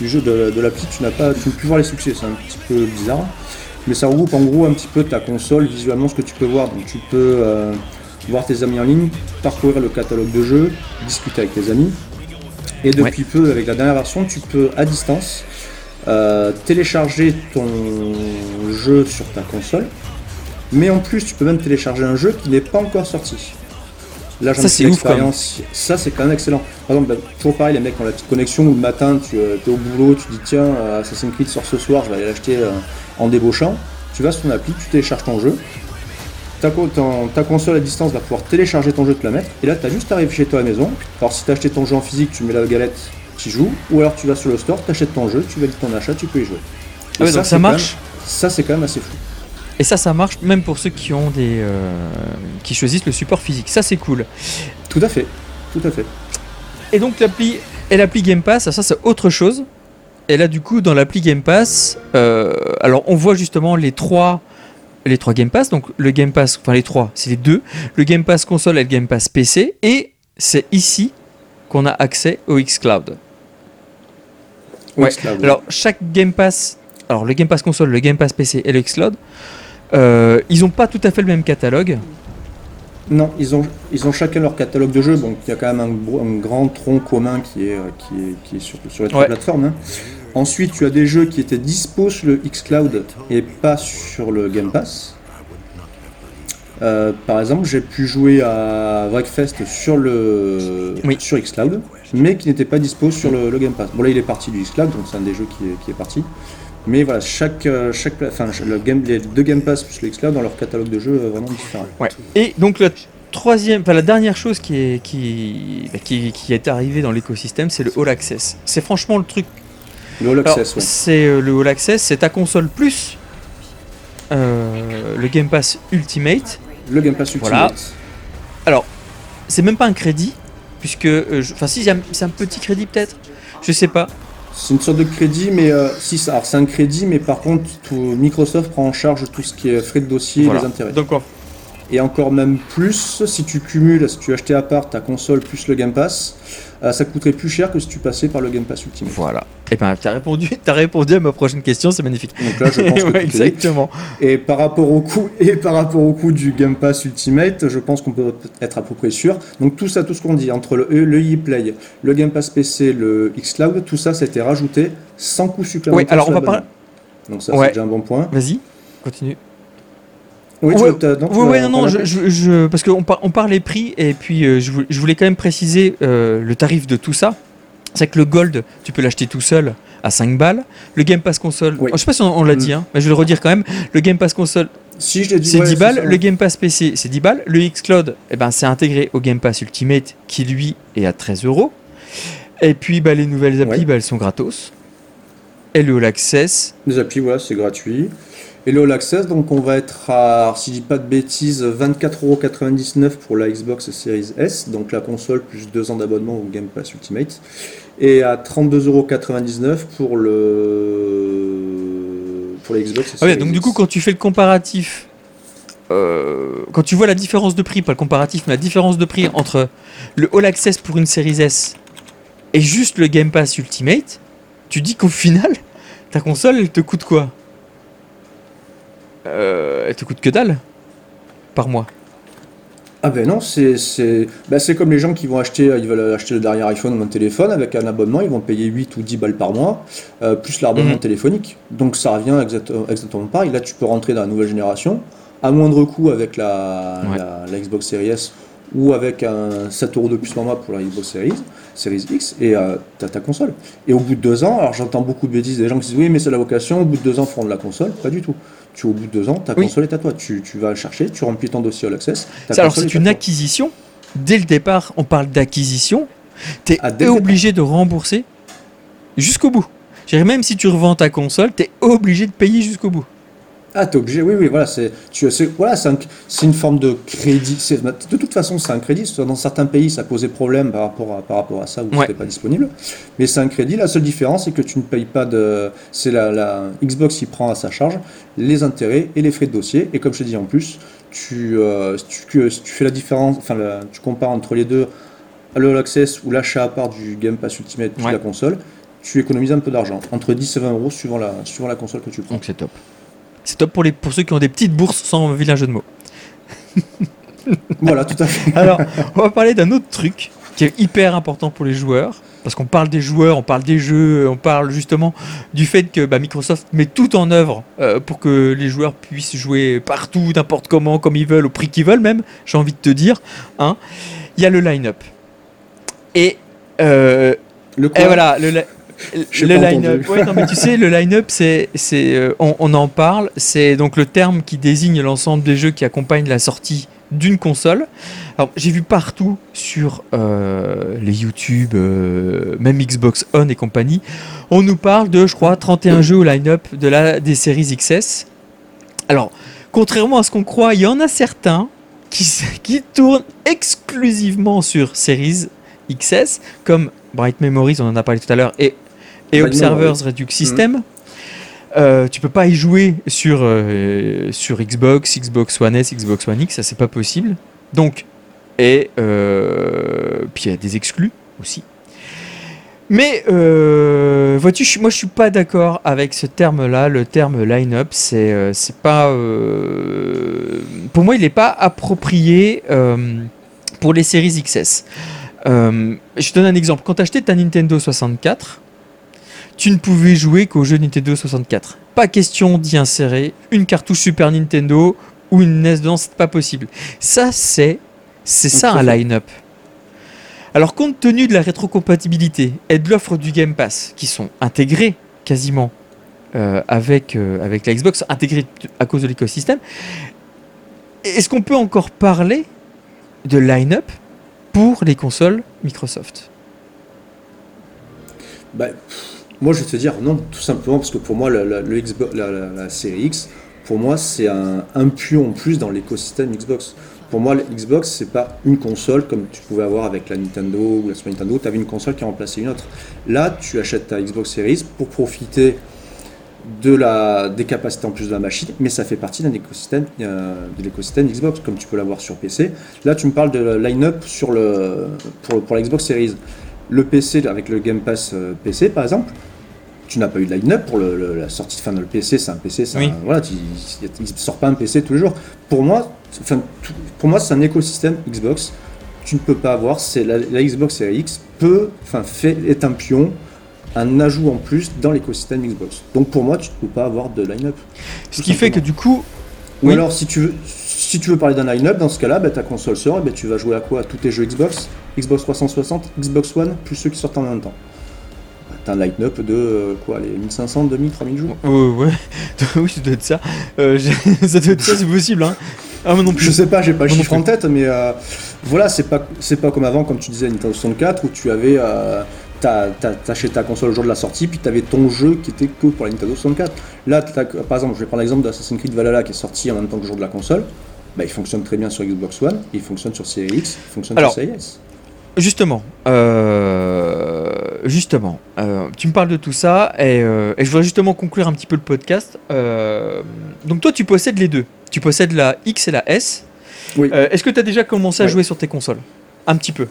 Speaker 2: du jeu de, de l'appli, tu n'as pas, tu peux plus voir les succès, c'est un petit peu bizarre. Mais ça regroupe en gros un petit peu ta console, visuellement ce que tu peux voir. Donc tu peux euh, voir tes amis en ligne, parcourir le catalogue de jeux, discuter avec tes amis. Et depuis peu, avec la dernière version, tu peux à distance euh, télécharger ton jeu sur ta console. Mais en plus, tu peux même télécharger un jeu qui n'est pas encore sorti. Là, j'en ai l'expérience. Ça, c'est quand même excellent. Par exemple, bah, toujours pareil, les mecs ont la petite connexion où le matin, tu es au boulot, tu dis tiens, euh, Assassin's Creed sort ce soir, je vais aller l'acheter euh, en débauchant. Tu vas sur ton appli, tu télécharges ton jeu. Ta, ton- ta console à distance va pouvoir télécharger ton jeu, te la mettre. Et là, tu as juste à arriver chez toi à la maison. Alors, si tu as acheté ton jeu en physique, tu mets la galette, tu joues. Ou alors, tu vas sur le store, tu achètes ton jeu, tu valides ton achat, tu peux y jouer.
Speaker 1: Ah ouais,
Speaker 2: Et
Speaker 1: donc ça marche
Speaker 2: même- ça, c'est quand même assez fou.
Speaker 1: Et ça, ça marche même pour ceux qui ont des, euh, qui choisissent le support physique. Ça, c'est cool.
Speaker 2: Tout à fait. Tout à fait.
Speaker 1: Et donc l'appli et l'appli Game Pass, ça c'est autre chose. Et là, du coup, dans l'appli Game Pass, euh, alors on voit justement les trois, les trois Game Pass. Donc le Game Pass, enfin les trois, c'est les deux. Le Game Pass console et le Game Pass PC. Et c'est ici qu'on a accès au xCloud. Ouais. Alors chaque Game Pass, alors le Game Pass console, le Game Pass PC et le xCloud, euh, ils n'ont pas tout à fait le même catalogue.
Speaker 2: Non, ils ont, ils ont chacun leur catalogue de jeux, donc il y a quand même un, grand tronc commun qui est, euh, qui est, qui est sur, sur les trois plateformes. hein. Ensuite, tu as des jeux qui étaient dispo sur le xCloud et pas sur le Game Pass. Euh, par exemple, j'ai pu jouer à Wreckfest sur le
Speaker 1: Oui.
Speaker 2: sur xCloud, mais qui n'était pas dispo sur le, le Game Pass. Bon là, il est parti du xCloud, donc c'est un des jeux qui est, qui est parti. Mais voilà, chaque, euh, chaque, enfin, le game, les deux Game Pass plus le xCloud ont leur catalogue de jeux euh, vraiment différent.
Speaker 1: Ouais. Et donc la troisième, enfin la dernière chose qui est qui, bah, qui, qui est arrivée dans l'écosystème, c'est le All Access. C'est franchement le truc.
Speaker 2: Le All Access, ouais.
Speaker 1: C'est euh, le All Access, c'est ta console plus euh, le Game Pass Ultimate.
Speaker 2: Le Game Pass Ultimate.
Speaker 1: Voilà. Alors, c'est même pas un crédit, puisque, euh, enfin si, c'est un- petit crédit peut-être. Je sais pas.
Speaker 2: C'est une sorte de crédit, mais euh, si, alors c'est un crédit, mais par contre, tout- Microsoft prend en charge tout ce qui est frais de dossier et les intérêts.
Speaker 1: Donc,
Speaker 2: Et encore même plus si tu cumules, si tu achetais à part ta console plus le Game Pass, euh, ça coûterait plus cher que si tu passais par le Game Pass Ultimate.
Speaker 1: Voilà. Et ben, t'as répondu, as répondu à ma prochaine question, c'est magnifique.
Speaker 2: Donc là, je pense *laughs* que
Speaker 1: Ouais, exactement.
Speaker 2: Et par rapport au coût *laughs* et par rapport au coût du Game Pass Ultimate, je pense qu'on peut être à peu près sûr. Donc tout ça, tout ce qu'on dit entre le, le EA Play, le Game Pass PC, le xCloud, tout ça, c'était rajouté sans coût supplémentaire.
Speaker 1: Oui, alors on va parler.
Speaker 2: Donc ça,
Speaker 1: Ouais.
Speaker 2: c'est déjà un bon point.
Speaker 1: Vas-y, continue.
Speaker 2: Oui, tu
Speaker 1: Ouais,
Speaker 2: veux peut-être- non, tu
Speaker 1: Oui,
Speaker 2: veux
Speaker 1: ouais, non, je,
Speaker 2: la-
Speaker 1: je- je- parce qu'on par, on parle les prix et puis euh, je, vou- je voulais quand même préciser euh, le tarif de tout ça. C'est que le Gold, tu peux l'acheter tout seul à 5 balles. Le Game Pass console,
Speaker 2: Oui.
Speaker 1: je sais pas si on, on l'a
Speaker 2: Mm.
Speaker 1: dit, hein, mais je vais le redire quand même. Le Game Pass console,
Speaker 2: Si je l'ai dit,
Speaker 1: c'est
Speaker 2: ouais,
Speaker 1: 10 balles. Le Game Pass PC, c'est 10 balles. Le Xcloud, eh ben, c'est intégré au Game Pass Ultimate qui lui est à 13 euros. Et puis bah, les nouvelles applis,
Speaker 2: Ouais.
Speaker 1: bah, elles sont gratos. Et le All Access,
Speaker 2: Les applis, voilà, c'est gratuit. Et le All Access, donc on va être à, alors, si je dis pas de bêtises, 24,99€ pour la Xbox Series S, donc la console plus 2 ans d'abonnement au Game Pass Ultimate, et à 32,99€ pour le pour la Xbox
Speaker 1: Ah ouais,
Speaker 2: Series
Speaker 1: donc du coup, quand tu fais le comparatif, euh, quand tu vois la différence de prix, pas le comparatif, mais la différence de prix entre le All Access pour une Series S et juste le Game Pass Ultimate, tu dis qu'au final, ta console, elle te coûte quoi? Euh, Elle te coûte que dalle par mois.
Speaker 2: Ah ben non, c'est c'est c'est comme les gens qui vont acheter, ils veulent acheter le dernier iPhone ou un téléphone avec un abonnement, ils vont payer 8 ou 10 balles par mois, euh, plus l'abonnement
Speaker 1: Mhm.
Speaker 2: téléphonique. Donc ça revient exact- exactement pareil. Là, tu peux rentrer dans la nouvelle génération à moindre coût avec la,
Speaker 1: Ouais.
Speaker 2: la, la Xbox Series S ou avec un 7 euros de plus par mois pour la Xbox Series, Series X et euh, t'as ta console. Et au bout de deux ans, alors j'entends beaucoup de bêtises des gens qui disent oui mais c'est la vocation, au bout de deux ans feront de la console, pas du tout. Tu au bout de deux ans, ta
Speaker 1: Oui.
Speaker 2: console est à toi. Tu, tu vas chercher, tu remplis ton dossier All Access.
Speaker 1: Alors c'est une acquisition. Dès le départ, on parle d'acquisition. T'es
Speaker 2: Ah, dès le
Speaker 1: obligé de rembourser jusqu'au bout. Je dirais même si tu revends ta console, t'es obligé de payer jusqu'au bout.
Speaker 2: Ah, t'es obligé, oui, oui, voilà, c'est, voilà, un- une forme de crédit. De toute façon, c'est un crédit. Dans certains pays, ça posait problème par rapport à, par rapport à ça, où
Speaker 1: Ouais.
Speaker 2: c'était pas disponible. Mais c'est un crédit. La seule différence, c'est que tu ne payes pas de. C'est la, la Xbox qui prend à sa charge les intérêts et les frais de dossier. Et comme je te dis en plus, tu, euh, tu, fais la différence, enfin, la- tu compares entre les deux, le Access ou l'achat à part du Game Pass Ultimate
Speaker 1: Ouais.
Speaker 2: la console, tu économises un peu d'argent. Entre 10 et 20 euros suivant la, suivant la console que tu prends.
Speaker 1: Donc c'est top. C'est top pour, les, pour ceux qui ont des petites bourses sans vilain jeu de mots. *laughs*
Speaker 2: voilà, tout à fait.
Speaker 1: Alors, on va parler d'un autre truc qui est hyper important pour les joueurs. Parce qu'on parle des joueurs, on parle des jeux, on parle justement du fait que bah, Microsoft met tout en œuvre euh, pour que les joueurs puissent jouer partout, n'importe comment, comme ils veulent, au prix qu'ils veulent même, j'ai envie de te dire. hein. Il y a le line-up. Et, euh,
Speaker 2: Le
Speaker 1: et voilà, le, le line-up.
Speaker 2: entendu.
Speaker 1: Ouais, non, mais tu sais, le line-up, c'est, c'est, euh, on, on en parle, c'est donc le terme qui désigne l'ensemble des jeux qui accompagnent la sortie d'une console. Alors, j'ai vu partout sur euh, les YouTube, euh, même Xbox One et compagnie, on nous parle de, je crois, 31 jeux au line-up de la, des séries XS. Alors, contrairement à ce qu'on croit, il y en a certains qui, *laughs* qui tournent exclusivement sur Series XS, comme Bright Memories, on en a parlé tout à l'heure, et, et
Speaker 2: Bright
Speaker 1: Observers
Speaker 2: Memories.
Speaker 1: Redux System. Euh, tu peux pas y jouer sur, euh, sur Xbox, Xbox One S, Xbox One X, ça c'est pas possible. Donc, et euh, puis il y a des exclus aussi. Mais euh, vois-tu, moi je suis pas d'accord avec ce terme-là. Le terme line-up, c'est c'est pas. pour moi, il n'est pas approprié pour les séries XS. Je te donne un exemple. Quand tu achetais ta Nintendo 64, tu ne pouvais jouer qu'aux jeux Nintendo 64. Pas question d'y insérer une cartouche Super Nintendo ou une NES dedans, c'est pas possible. Ça, c'est c'est ça un line-up. Alors, compte tenu de la rétrocompatibilité et de l'offre du Game Pass, qui sont intégrés quasiment euh, avec, euh, avec la Xbox, intégrés à cause de l'écosystème, est-ce qu'on peut encore parler de line-up pour les consoles Microsoft?
Speaker 2: Bah, pff, moi, je vais te dire non, tout simplement parce que pour moi, la, le Xbox, la, série X, pour moi, c'est un, pion en plus dans l'écosystème Xbox. Pour moi, la Xbox, c'est pas une console comme tu pouvais avoir avec la Nintendo ou la Super Nintendo. Tu avais une console qui remplaçait une autre. Là, tu achètes ta Xbox Series pour profiter de la, des capacités en plus de la machine, mais ça fait partie d'un écosystème, euh, de l'écosystème Xbox, comme tu peux l'avoir sur PC. Là, tu me parles de line-up pour, pour la Xbox Series. Le PC, avec le Game Pass euh, PC par exemple, tu n'as pas eu de line-up pour le- le- la sortie de fin de le PC, c'est un PC, c'est
Speaker 1: Oui.
Speaker 2: un- voilà, tu- il ne sort pas un PC tous les jours. Pour moi, enfin, tout- pour moi c'est un écosystème Xbox. Tu ne peux pas avoir, c'est la, la Xbox Series X peut, enfin, fait, est un pion, un ajout en plus dans l'écosystème Xbox. Donc pour moi, tu ne peux pas avoir de line-up.
Speaker 1: Ce qui fait que du coup,
Speaker 2: Ou
Speaker 1: Oui.
Speaker 2: alors, si tu veux, si tu veux parler d'un line-up, dans ce cas-là, bah, ta console sort, et bah, tu vas jouer à quoi? À tous tes jeux Xbox, Xbox 360, Xbox One, plus ceux qui sortent en même temps. Un line-up de euh, quoi, les 1500, 2000, 3000 jours
Speaker 1: euh, ouais, oui, *laughs* ça doit être ça. Euh, *laughs* ça doit être ça, c'est possible. Hein. Ah, non
Speaker 2: Je
Speaker 1: plus.
Speaker 2: sais pas, j'ai pas le chiffre en tête, mais euh, voilà, c'est pas, c'est pas comme avant, comme tu disais, Nintendo 64, où tu avais. T'achetais ta console le jour de la sortie, puis t'avais ton jeu qui était que pour la Nintendo 64. Là, par exemple, je vais prendre l'exemple d'Assassin's Creed Valhalla qui est sorti en même temps que le jour de la console. Bah, il fonctionne très bien sur Xbox One, il fonctionne sur Series X, il fonctionne
Speaker 1: Alors,
Speaker 2: sur Series S.
Speaker 1: Justement, euh, justement, euh, tu me parles de tout ça et, euh, et je voudrais justement conclure un petit peu le podcast. Donc toi, tu possèdes les deux. Tu possèdes la X et la S.
Speaker 2: Oui.
Speaker 1: Est-ce que tu as déjà commencé à
Speaker 2: Oui.
Speaker 1: jouer sur tes consoles? Un petit peu.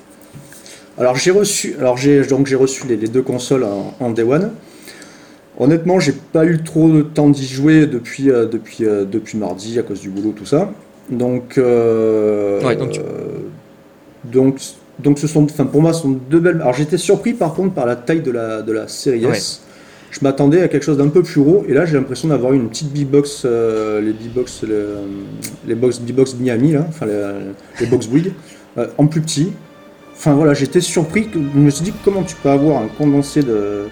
Speaker 2: Alors j'ai reçu, alors j'ai donc j'ai reçu les, les deux consoles en, en Day One. Honnêtement, j'ai pas eu trop de temps d'y jouer depuis depuis depuis mardi à cause du boulot tout ça. Donc
Speaker 1: Ouais, donc tu-
Speaker 2: donc donc ce sont, enfin pour moi, ce sont deux belles. Alors j'étais surpris par contre par la taille de la de la série S. Je m'attendais à quelque chose d'un peu plus gros et là j'ai l'impression d'avoir une petite B-box, euh, les B-box, les, les box B-box Miami là, enfin les, les box Bouygues, *laughs* euh, en plus petit. Enfin voilà, j'étais surpris. Que, je me suis dit comment tu peux avoir un condensé de,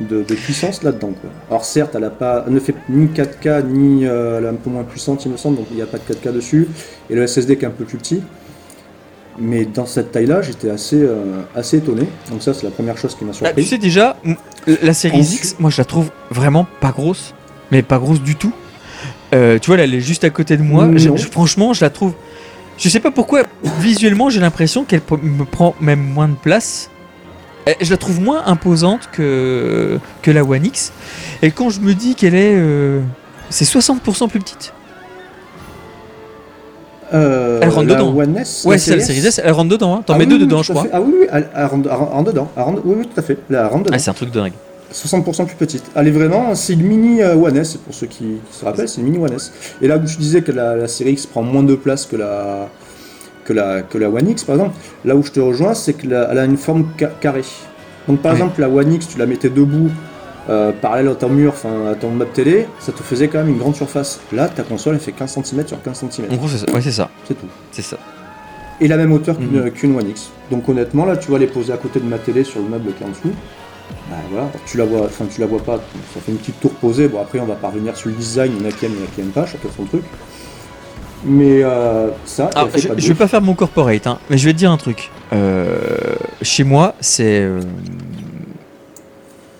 Speaker 2: de, de puissance là-dedans. Alors certes, elle, a pas, elle ne fait ni 4K ni euh, elle est un peu moins puissante, il me semble, donc il n'y a pas de 4K dessus. Et le SSD qui est un peu plus petit. Mais dans cette taille-là, j'étais assez, euh, assez étonné. Donc ça, c'est la première chose qui m'a
Speaker 1: Ah,
Speaker 2: surpris.
Speaker 1: tu sais déjà, la série
Speaker 2: Ensuite-
Speaker 1: X, moi je la trouve vraiment pas grosse, mais pas grosse du tout. Euh, tu vois, là, elle est juste à côté de moi.
Speaker 2: Non.
Speaker 1: Je- je- franchement, je la trouve. Je sais pas pourquoi, visuellement, j'ai l'impression qu'elle me prend même moins de place. Euh, Je la trouve moins imposante que, que la One X. Et quand je me dis qu'elle est. euh, c'est 60% plus petite.
Speaker 2: Euh,
Speaker 1: Elle rentre dedans. Ouais, c'est la série S, elle rentre dedans. Hein. T'en
Speaker 2: Ah
Speaker 1: mets
Speaker 2: oui,
Speaker 1: deux
Speaker 2: oui,
Speaker 1: dedans, je crois.
Speaker 2: fait. Ah oui, oui, elle, elle rentre, elle rentre dedans. Elle rentre- oui, oui, tout à fait. Là, elle rentre dedans.
Speaker 1: Ah, c'est un truc de dingue.
Speaker 2: 60% plus petite. Elle est vraiment, c'est une mini euh, One S, pour ceux qui, qui se rappellent, c'est une mini One S. Et là où je disais que la, la série X prend moins de place que la, que la, que la One X, par exemple, là où je te rejoins, c'est qu'elle a une forme ca- carrée. Donc par
Speaker 1: Oui.
Speaker 2: exemple, la One X, tu la mettais debout, euh, parallèle à ton mur, enfin à ton map télé, ça te faisait quand même une grande surface. Là, ta console, elle fait 15 cm sur 15 cm.
Speaker 1: En gros, c'est ça. Ouais, c'est ça.
Speaker 2: C'est tout.
Speaker 1: C'est ça.
Speaker 2: Et la même hauteur qu'une
Speaker 1: Mhm.
Speaker 2: qu'une One X. Donc honnêtement, là, tu vas les poser à côté de ma télé sur le meuble qui est en dessous. Bah voilà, tu la vois, enfin tu la vois pas, ça fait une petite tour posée. Bon après, on va parvenir sur le design, il y en a qui aiment, il y en a qui aiment pas, chacun son truc. Mais euh, ça, fait
Speaker 1: je, vais pas faire mon corporate, hein, mais je vais te dire un truc. Euh, chez moi, c'est.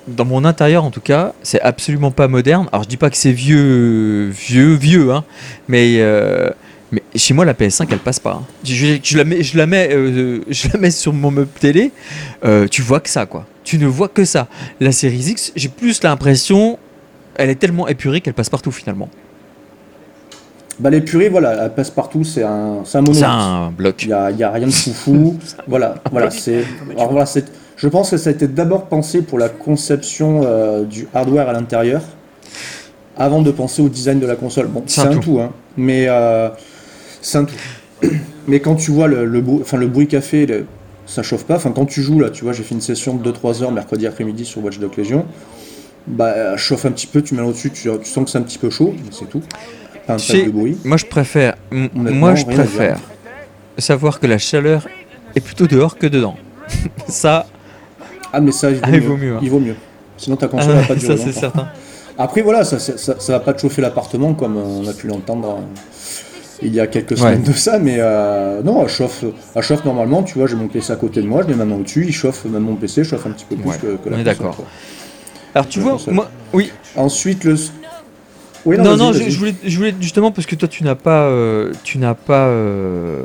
Speaker 1: Dans mon intérieur, en tout cas, c'est absolument pas moderne. Alors, je dis pas que c'est vieux, vieux, vieux, hein, mais. euh, mais chez moi, la PS5, elle passe pas. hein. Je, je- je la mets, je la mets, euh, *laughs* je la mets sur mon meuble télé. euh, tu vois que ça, quoi. Tu ne vois que ça. La série X, j'ai plus l'impression, elle est tellement épurée qu'elle passe partout finalement.
Speaker 2: Bah les purées, voilà, elle passe partout, c'est un, un
Speaker 1: C'est un bloc.
Speaker 2: Il y a, a rien de foufou. *laughs* voilà, voilà, c'est. Alors voilà, c'est. Je pense que ça a été d'abord pensé pour la conception euh, du hardware à l'intérieur, avant de penser au design de la console. Bon,
Speaker 1: C'est un tout.
Speaker 2: tout, hein, mais euh, c'est un tout. *coughs* Mais quand tu vois le, le, bruit, enfin, le bruit café, le- ça chauffe pas. Enfin, quand tu joues là, tu vois, j'ai fait une session de 2-3 heures mercredi après-midi sur Watch Dogs Legion. Bah, chauffe un petit peu, tu mets au-dessus, tu, tu sens que c'est un petit peu chaud, c'est tout. Pas un
Speaker 1: sais,
Speaker 2: de bruit.
Speaker 1: Moi, je préfère. Moi, je préfère savoir que la chaleur est plutôt dehors que dedans. *laughs* ça,
Speaker 2: Ah, mais ça, il vaut,
Speaker 1: Ah,
Speaker 2: mieux.
Speaker 1: il vaut mieux, hein.
Speaker 2: Il vaut mieux. Sinon, ta console va pas *laughs* durer
Speaker 1: ça c'est certain.
Speaker 2: Après, voilà, ça, ça, ça, ça va pas te chauffer l'appartement comme euh, on a pu l'entendre euh, il y a quelques
Speaker 1: Ouais.
Speaker 2: semaines de ça, mais euh, non, elle chauffe, elle chauffe normalement. Tu vois, j'ai mon PC à côté de moi, je mets ma main au-dessus, il chauffe, même mon PC chauffe un petit peu plus
Speaker 1: Ouais,
Speaker 2: que, que la
Speaker 1: on est
Speaker 2: console,
Speaker 1: d'accord. Alors, tu vois, moi. Oui,
Speaker 2: Ensuite, le. Oui,
Speaker 1: non, non, je, voulais, je voulais justement parce que toi, tu n'as pas. euh, tu n'as pas. euh,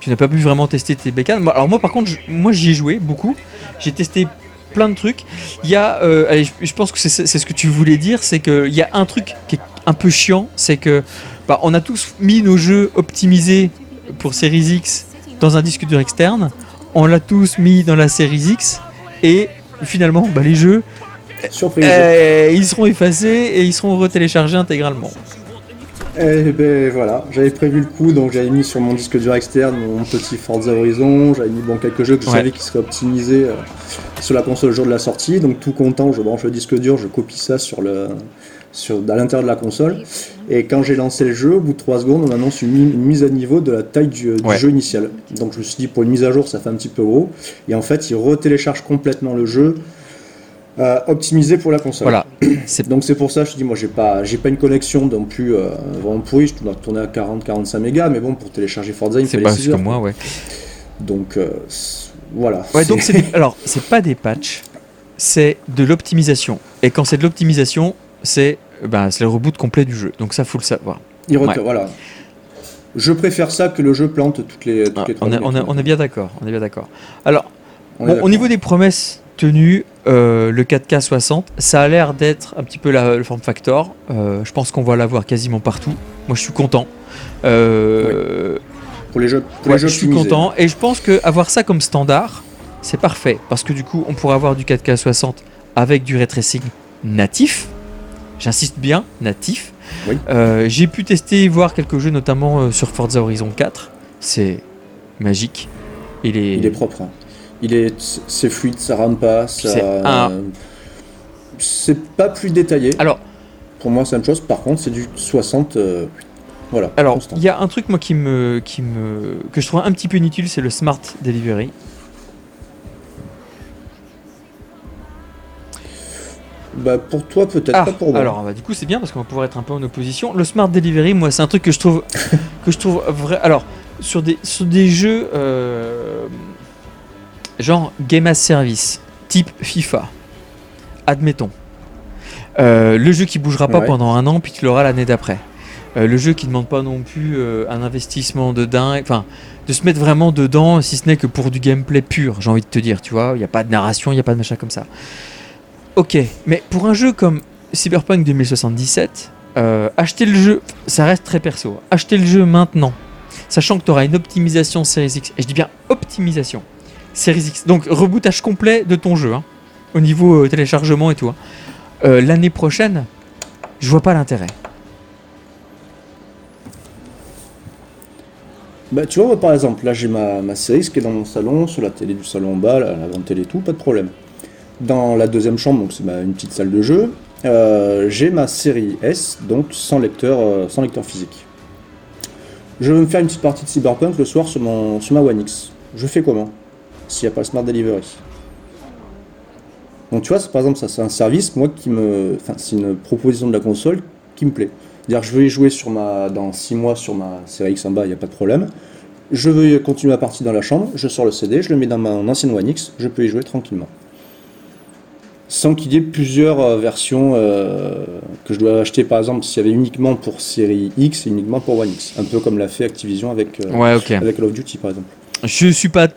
Speaker 1: tu n'as pas pu vraiment tester tes bécanes. Alors, moi, par contre, je- moi, j'y ai joué beaucoup. J'ai testé plein de trucs. Il y a, euh, allez, je, je pense que c'est c'est ce que tu voulais dire, c'est qu'il y a un truc qui est un peu chiant, c'est que bah, on a tous mis nos jeux optimisés pour Series X dans un disque dur externe. On l'a tous mis dans la Series X et finalement, bah, les jeux,
Speaker 2: Surprise.
Speaker 1: euh, ils seront effacés et ils seront retéléchargés intégralement.
Speaker 2: Eh ben voilà, j'avais prévu le coup, donc j'avais mis sur mon disque dur externe mon petit Forza Horizon, j'avais mis bon, quelques jeux que je
Speaker 1: Ouais.
Speaker 2: savais qui seraient optimisés euh, sur la console le jour de la sortie, donc tout content, je branche le disque dur, je copie ça sur le, sur, à l'intérieur de la console, et quand j'ai lancé le jeu, au bout de 3 secondes, on annonce une, mi- une mise à niveau de la taille du, du
Speaker 1: Ouais.
Speaker 2: jeu initial. Donc je me suis dit, pour une mise à jour, ça fait un petit peu gros, et en fait, il retélécharge complètement le jeu, euh, optimisé pour la console.
Speaker 1: Voilà. *clears throat*
Speaker 2: Donc c'est pour ça, je te dis, moi j'ai pas, j'ai pas une connexion non plus euh, vraiment pourrie, je dois tourner à 40-45 mégas, mais bon, pour télécharger Forza, il me
Speaker 1: c'est
Speaker 2: fallait
Speaker 1: pas
Speaker 2: 6 heures.
Speaker 1: moi, ouais.
Speaker 2: Donc euh, voilà.
Speaker 1: Ouais, donc c'est *laughs* alors c'est pas des patchs, c'est de l'optimisation. Et quand c'est de l'optimisation, c'est bah, c'est le reboot complet du jeu. Donc ça faut le savoir.
Speaker 2: Il
Speaker 1: ouais.
Speaker 2: voilà. Je préfère ça que le jeu plante toutes les, toutes les
Speaker 1: Ah, on, est, on est- on est bien d'accord. On est bien d'accord. Alors bon, au niveau des promesses tenues, euh, le 4K 60, ça a l'air d'être un petit peu la, le form factor. Euh, je pense qu'on va l'avoir quasiment partout. Moi je suis content. Euh,
Speaker 2: Pour les jeux, pour
Speaker 1: Ouais,
Speaker 2: les jeux
Speaker 1: je suis content et je pense que avoir ça comme standard, c'est parfait parce que du coup, on pourra avoir du 4K 60 avec du ray tracing natif. J'insiste bien, natif.
Speaker 2: Oui.
Speaker 1: J'ai pu tester et voir quelques jeux, notamment sur Forza Horizon 4. C'est magique. Il est,
Speaker 2: Il est propre. hein. Il est, c'est fluide, ça rame pas, ça.
Speaker 1: C'est un-
Speaker 2: C'est pas plus détaillé.
Speaker 1: Alors,
Speaker 2: Pour moi, c'est même chose. Par contre, c'est du 60. euh, voilà.
Speaker 1: alors, il y a un truc moi qui me, qui me, que je trouve un petit peu inutile, c'est le Smart Delivery.
Speaker 2: Bah, pour toi, peut-être
Speaker 1: Ah,
Speaker 2: pas pour moi.
Speaker 1: alors bah, du coup c'est bien parce qu'on va pouvoir être un peu en opposition. Le smart delivery, moi c'est un truc que je trouve *laughs* que je trouve vrai. Alors sur des sur des jeux euh, genre game as service, type FIFA, admettons. Euh, le jeu qui bougera pas
Speaker 2: Ouais.
Speaker 1: pendant un an puis tu l'auras l'année d'après. Euh, le jeu qui demande pas non plus euh, un investissement de dingue, enfin de se mettre vraiment dedans, si ce n'est que pour du gameplay pur, j'ai envie de te dire, tu vois, il n'y a pas de narration, il n'y a pas de machin comme ça. Ok, mais pour un jeu comme Cyberpunk 2077, euh, acheter le jeu, ça reste très perso. Acheter le jeu maintenant, sachant que tu auras une optimisation Series X, et je dis bien optimisation Series X, donc rebootage complet de ton jeu, hein, au niveau euh, téléchargement et tout. hein. Euh, L'année prochaine, je vois pas l'intérêt.
Speaker 2: Bah, tu vois, moi, par exemple, là, j'ai ma, ma série qui est dans mon salon, sur la télé du salon en bas, la, grande télé et tout, pas de problème. Dans la deuxième chambre, donc c'est une petite salle de jeu, euh, j'ai ma série S, donc sans lecteur, sans lecteur physique. Je veux me faire une petite partie de Cyberpunk le soir sur, mon, sur ma One X. Je fais comment? S'il n'y a pas le Smart Delivery. Donc tu vois, c'est- par exemple, ça c'est un service, moi, qui me... Enfin, c'est une proposition de la console qui me plaît. C'est-à-dire, je veux y jouer sur ma, dans 6 mois sur ma série X en bas, il n'y a pas de problème. Je veux continuer ma partie dans la chambre, je sors le CD, je le mets dans ma ancienne One X, je peux y jouer tranquillement. Sans qu'il y ait plusieurs euh, versions euh, que je dois acheter, par exemple, s'il y avait uniquement pour série X et uniquement pour One X. Un peu comme l'a fait Activision avec, euh,
Speaker 1: Ouais,
Speaker 2: avec Call of Duty, par exemple.
Speaker 1: Je suis pas.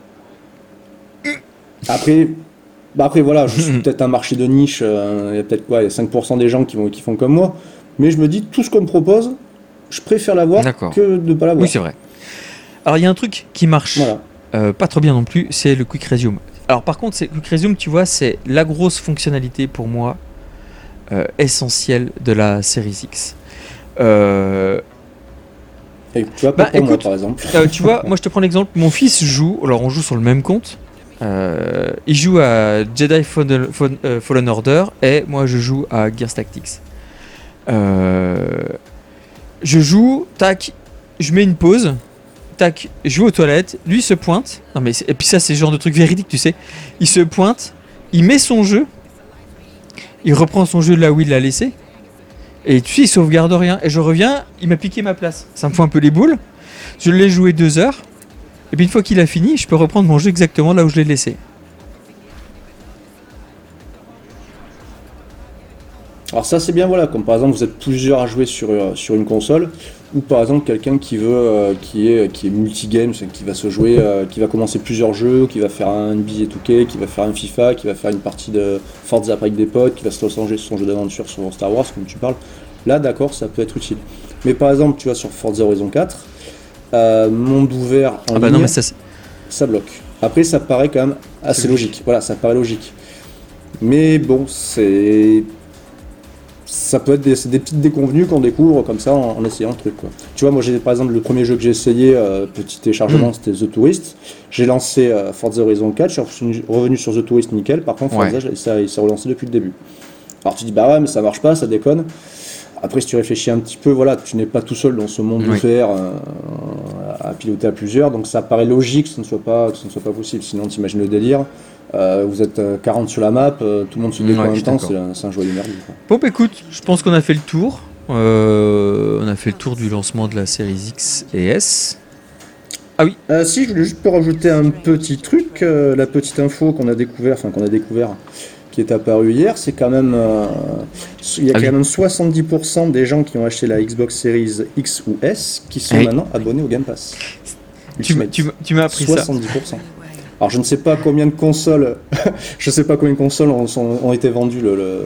Speaker 2: Après, bah après voilà, je suis peut-être un marché de niche, euh, il y a peut-être quoi, il y a 5% des gens qui, vont, qui font comme moi, mais je me dis, tout ce qu'on me propose, je préfère l'avoir que de ne pas l'avoir.
Speaker 1: Oui, c'est vrai. Alors il y a un truc qui marche.
Speaker 2: Voilà.
Speaker 1: Euh, pas trop bien non plus, c'est le Quick Resume. Alors par contre, c'est Quick Resume, tu vois, c'est la grosse fonctionnalité pour moi euh, essentielle de la Series X. Euh,
Speaker 2: Et tu vois, pas
Speaker 1: Bah,
Speaker 2: pour moi,
Speaker 1: écoute,
Speaker 2: par exemple.
Speaker 1: tu vois, *laughs* moi je te prends l'exemple, mon fils joue, alors on joue sur le même compte, euh, il joue à Jedi euh, Fallen Order et moi je joue à Gears Tactics. Euh, je joue, tac, je mets une pause, tac, je vais aux toilettes, lui se pointe, non mais et puis ça c'est le genre de truc véridique, tu sais, il se pointe, il met son jeu, il reprend son jeu là où il l'a laissé, et tu sais, il sauvegarde rien, et je reviens, il m'a piqué ma place, ça me fout un peu les boules, je l'ai joué deux heures, et puis une fois qu'il a fini, je peux reprendre mon jeu exactement là où je l'ai laissé.
Speaker 2: Alors ça c'est bien voilà, comme par exemple vous êtes plusieurs à jouer sur, euh, sur une console, ou par exemple quelqu'un qui veut euh, qui est qui est multigame, qui va se jouer, euh, qui va commencer plusieurs jeux, qui va faire un NBA 2K, qui va faire un FIFA, qui va faire une partie de Forza avec des potes, qui va se changer son jeu d'aventure sur Star Wars comme tu parles. Là d'accord ça peut être utile. Mais par exemple tu vois sur Forza Horizon 4, euh, monde ouvert en
Speaker 1: Ah bah
Speaker 2: ligne,
Speaker 1: non, mais ça,
Speaker 2: ça bloque. Après, ça paraît quand même assez logique. Voilà, ça paraît logique. Mais bon, c'est. Ça peut être des, des petites déconvenues qu'on découvre comme ça en, en essayant le truc. Quoi. Tu vois, moi, j'ai par exemple le premier jeu que j'ai essayé, euh, petit téléchargement,
Speaker 1: Mm.
Speaker 2: c'était The Tourist. J'ai lancé euh, Forza Horizon 4, je suis revenu- revenu sur The Tourist nickel. Par contre, Forza,
Speaker 1: Ouais.
Speaker 2: ça, il s'est relancé depuis le début. Alors tu dis, bah ouais, mais ça marche pas, ça déconne. Après, si tu réfléchis un petit peu, voilà, tu n'es pas tout seul dans ce monde
Speaker 1: Oui.
Speaker 2: ouvert euh, à piloter à plusieurs, donc ça paraît logique que ce ne soit pas, que ce ne soit pas possible. Sinon, tu imagines le délire. Euh, vous êtes euh, 40 sur la map, euh, tout le monde se
Speaker 1: Ouais,
Speaker 2: en même temps, c'est un, joyeux merdier. quoi.
Speaker 1: Bon, bah écoute, je pense qu'on a fait le tour. Euh, on a fait le tour du lancement de la série X et S.
Speaker 2: Euh, si, je voulais juste rajouter un petit truc, euh, la petite info qu'on a découvert, enfin qu'on a découvert, qui est apparue hier, c'est quand même, euh, il y a
Speaker 1: Ah
Speaker 2: quand
Speaker 1: oui.
Speaker 2: même 70% des gens qui ont acheté la Xbox Series X ou S qui sont
Speaker 1: Oui.
Speaker 2: maintenant abonnés au Game Pass.
Speaker 1: Tu, m'as-
Speaker 2: Ultimate.
Speaker 1: tu m'as- tu m'as appris ça.
Speaker 2: 70%. Alors je ne sais pas combien de consoles, *laughs* je sais pas combien de consoles ont, sont- ont été vendues le, le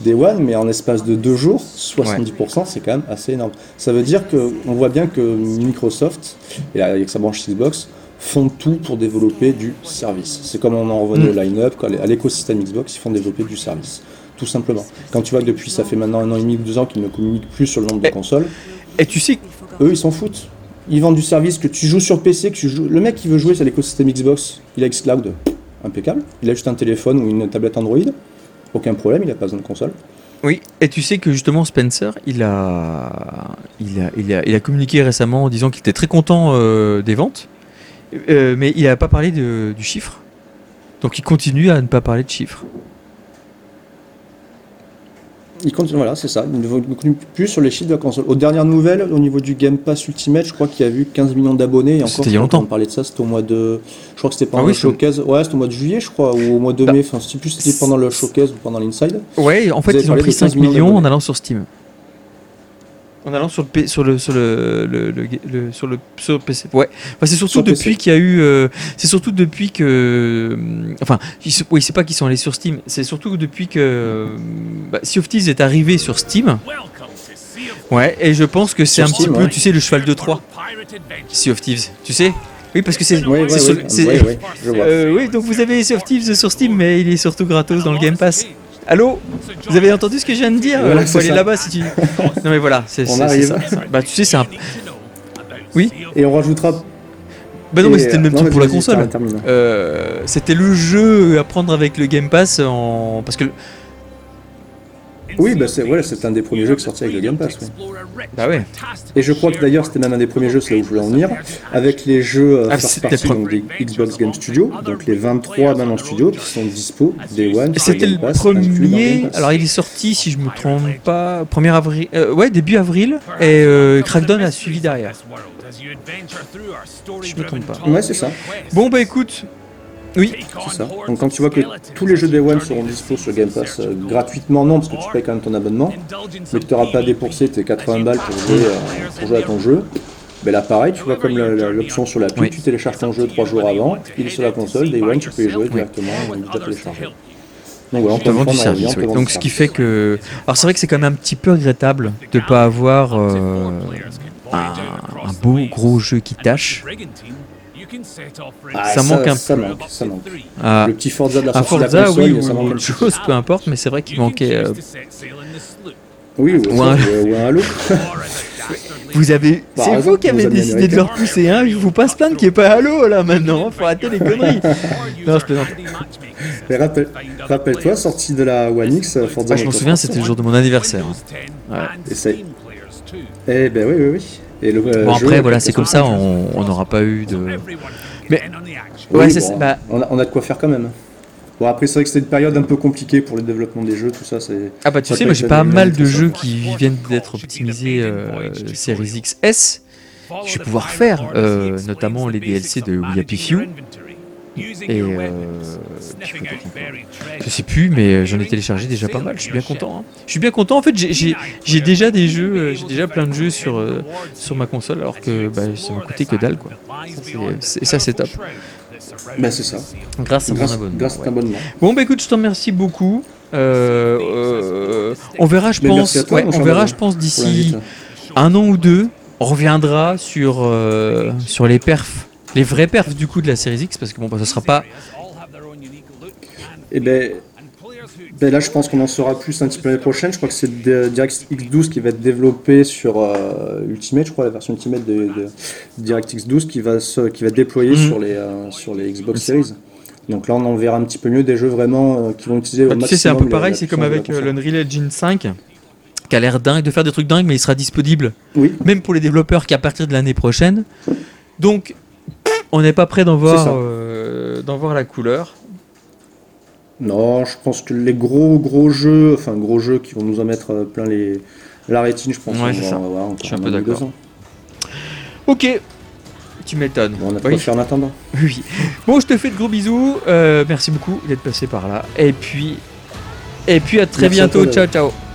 Speaker 2: Day One, mais en espace de deux jours, 70%, c'est quand même assez énorme. Ça veut dire que on voit bien que Microsoft et avec sa branche Xbox font tout pour développer du service. C'est comme on en revenait
Speaker 1: Mm.
Speaker 2: au line-up, quoi, à l'écosystème Xbox, ils font développer du service. Tout simplement. Quand tu vois que depuis ça fait maintenant un an et demi ou deux ans qu'ils ne communiquent plus sur le nombre de consoles,
Speaker 1: Et tu sais,
Speaker 2: eux, ils s'en foutent. Ils vendent du service que tu joues sur PC, que tu joues. Le mec qui veut jouer sur l'écosystème Xbox, il a Xcloud, impeccable. Il a juste un téléphone ou une tablette Android, aucun problème, il a pas besoin de console.
Speaker 1: oui, et tu sais que justement Spencer, il a, il a, il a, il a communiqué récemment en disant qu'il était très content euh, des ventes, Euh, mais il n'a pas parlé de- du chiffre. Donc il continue à ne pas parler de chiffres.
Speaker 2: Il continue, voilà, c'est ça. Il ne continue plus sur les chiffres de la console. Aux dernières nouvelles, au niveau du Game Pass Ultimate, je crois qu'il y a eu 15 millions d'abonnés.
Speaker 1: C'était il y a longtemps.
Speaker 2: On parlait de ça, c'était au mois de. Je crois que c'était pendant
Speaker 1: Ah oui,
Speaker 2: le showcase. Ouais, c'était au mois de juillet, je crois, ou au mois de
Speaker 1: Bah,
Speaker 2: mai. Enfin, je sais plus si c'était pendant le showcase ou pendant l'Inside.
Speaker 1: Ouais, en fait, ils ont pris
Speaker 2: de 15
Speaker 1: 5
Speaker 2: millions
Speaker 1: en allant sur Steam. En allant sur le sur le sur le, le- le- le- sur le sur PC. Ouais. Enfin, c'est surtout
Speaker 2: Sur
Speaker 1: depuis qu'il y a eu euh, c'est surtout depuis que euh, enfin oui c'est pas qu'ils sont allés sur Steam c'est surtout depuis que euh, bah, Sea of Thieves est arrivé sur Steam. Ouais et je pense que c'est un
Speaker 2: Steam,
Speaker 1: petit peu tu sais le cheval de Troie Sea of Thieves tu sais oui parce que c'est
Speaker 2: ouais, je vois.
Speaker 1: euh, oui donc vous avez Sea of Thieves sur Steam mais il est surtout gratos dans le Game Pass. Allô Vous avez entendu ce que je viens de dire
Speaker 2: Voilà,
Speaker 1: Il faut
Speaker 2: c'est
Speaker 1: aller là-bas si tu. *laughs* Non mais voilà, c'est ça. Bah tu sais, c'est un. Oui
Speaker 2: Et on rajoutera.
Speaker 1: Bah non, mais c'était le même
Speaker 2: non,
Speaker 1: truc pour la console. Euh, c'était le jeu à prendre avec le Game Pass en. Parce que.
Speaker 2: Oui, bah c'est ouais, un des premiers jeux qui est sorti avec le Game Pass. ouais.
Speaker 1: Bah ouais.
Speaker 2: Et je crois que d'ailleurs c'était même un des premiers jeux, c'est là où je voulais en venir, avec les jeux euh,
Speaker 1: Ah,
Speaker 2: first
Speaker 1: c'était
Speaker 2: party,
Speaker 1: le
Speaker 2: donc des Xbox Game Studio, donc les 23 maintenant studio qui sont dispo Day One.
Speaker 1: C'était
Speaker 2: Game
Speaker 1: le
Speaker 2: Pass,
Speaker 1: premier. Alors il est sorti, si je me trompe pas, 1er avril. euh, ouais, début avril. Et euh, Crackdown a suivi derrière.
Speaker 3: Je
Speaker 1: me trompe pas.
Speaker 2: Ouais, c'est ça.
Speaker 1: Bon bah écoute. Oui.
Speaker 2: C'est ça. Donc quand tu vois que tous les jeux Day One seront dispo sur Game Pass euh, gratuitement, non, parce que tu payes quand même ton abonnement, mais que tu n'auras pas dépensé tes 80 balles pour jouer, euh, pour jouer à ton jeu. Ben là pareil, tu vois comme l'option sur l'appli,
Speaker 1: Oui.
Speaker 2: tu télécharges ton jeu trois jours avant, il est sur la console, Day One, tu peux y jouer directement, euh, déjà téléchargé. Donc voilà, on en
Speaker 1: service, oui. Donc ce
Speaker 2: du
Speaker 1: qui
Speaker 2: service.
Speaker 1: fait que. Alors c'est vrai que c'est quand même un petit peu regrettable de pas avoir euh, un, un beau gros jeu qui tâche.
Speaker 2: Ah,
Speaker 1: ça manque un
Speaker 2: ça
Speaker 1: peu.
Speaker 2: manque, ça manque.
Speaker 1: Ah,
Speaker 2: Le petit Forza de la de
Speaker 1: Forza,
Speaker 2: console,
Speaker 1: oui,
Speaker 2: ça manque
Speaker 1: autre chose, peu importe, mais c'est vrai qu'il manquait. euh,
Speaker 2: Oui, ou,
Speaker 1: Ou un-
Speaker 2: ou- un Halo. *laughs*
Speaker 1: Vous avez. C'est vous qui avez décidé de leur pousser un, il faut pas se plaindre qu'il n'y ait pas Halo là maintenant, faut arrêter les conneries. *laughs* Non, je plaisante.
Speaker 2: Mais rappelle- Rappelle-toi, sortie de la One X, euh, Forza
Speaker 1: Ah, je m'en souviens, c'était le jour de mon anniversaire. hein. Ouais.
Speaker 2: Et c'est- Eh ben oui, oui, oui. Et le, euh,
Speaker 1: Bon après, voilà, c'est comme ça, on n'aura pas eu de. Mais-
Speaker 2: Oui,
Speaker 1: Ouais, c'est
Speaker 2: bon,
Speaker 1: ça, bah-
Speaker 2: on, a, on a de quoi faire quand même. Bon, après, c'est vrai que c'était une période un peu compliquée pour le développement des jeux, tout ça. c'est
Speaker 1: Ah bah tu sais, moi j'ai pas mal de jeux qui viennent d'être optimisés euh, Series XS. Je vais pouvoir faire, euh, notamment les DLC de We Happy Few. Et euh, tu peux continuer. je sais plus, mais j'en ai téléchargé déjà pas mal. Je suis bien content. hein. Je suis bien content. En fait, j'ai- déjà des jeux, euh, j'ai déjà plein de jeux sur euh, sur ma console, alors que bah, ça m'a coûté que dalle quoi. C'est- ça c'est top.
Speaker 2: Ben, c'est ça.
Speaker 1: Grâce à mon
Speaker 2: Grâce,
Speaker 1: abonnement.
Speaker 2: grâce à
Speaker 1: ouais.
Speaker 2: ton abonnement.
Speaker 1: Bon bah écoute, je te remercie beaucoup. Euh, euh, on verra, je pense.
Speaker 2: toi,
Speaker 1: ouais,
Speaker 2: mon
Speaker 1: on verra, je pense d'ici un an ou deux, on reviendra sur euh, sur les perfs, les vrais perfs du coup de la série X, parce que bon bah ça sera pas.
Speaker 2: Et ben, ben là, je pense qu'on en saura plus un petit peu l'année prochaine. Je crois que c'est DirectX 12 qui va être développé sur euh, Ultimate, je crois, la version Ultimate de, de DirectX 12 qui va, se, qui va être déployée
Speaker 1: Mhm.
Speaker 2: sur, les, euh, sur les Xbox Series. Donc là, on en verra un petit peu mieux des jeux vraiment euh, qui vont utiliser au
Speaker 1: Bah, tu sais, c'est un peu pareil, c'est comme avec l'Unreal Engine 5, qui a l'air dingue de faire des trucs dingues, mais il sera disponible
Speaker 2: Oui,
Speaker 1: même pour les développeurs qu'à partir de l'année prochaine. Donc, on n'est pas prêt d'en voir, euh, d'en voir la couleur.
Speaker 2: non, je pense que les gros gros jeux, enfin gros jeux qui vont nous en mettre euh, plein les la rétine, je pense
Speaker 1: Ouais,
Speaker 2: qu'on
Speaker 1: c'est
Speaker 2: va
Speaker 1: ça.
Speaker 2: en avoir encore
Speaker 1: Je suis un peu d'accord. Ok, tu m'étonnes.
Speaker 2: Bon, on a de
Speaker 1: Oui.
Speaker 2: en attendant. *laughs*
Speaker 1: Oui. Bon, je te fais de gros bisous. Euh, merci beaucoup d'être passé par là. Et puis, et puis à très
Speaker 2: Merci à
Speaker 1: bientôt.
Speaker 2: toi,
Speaker 1: ciao, ciao.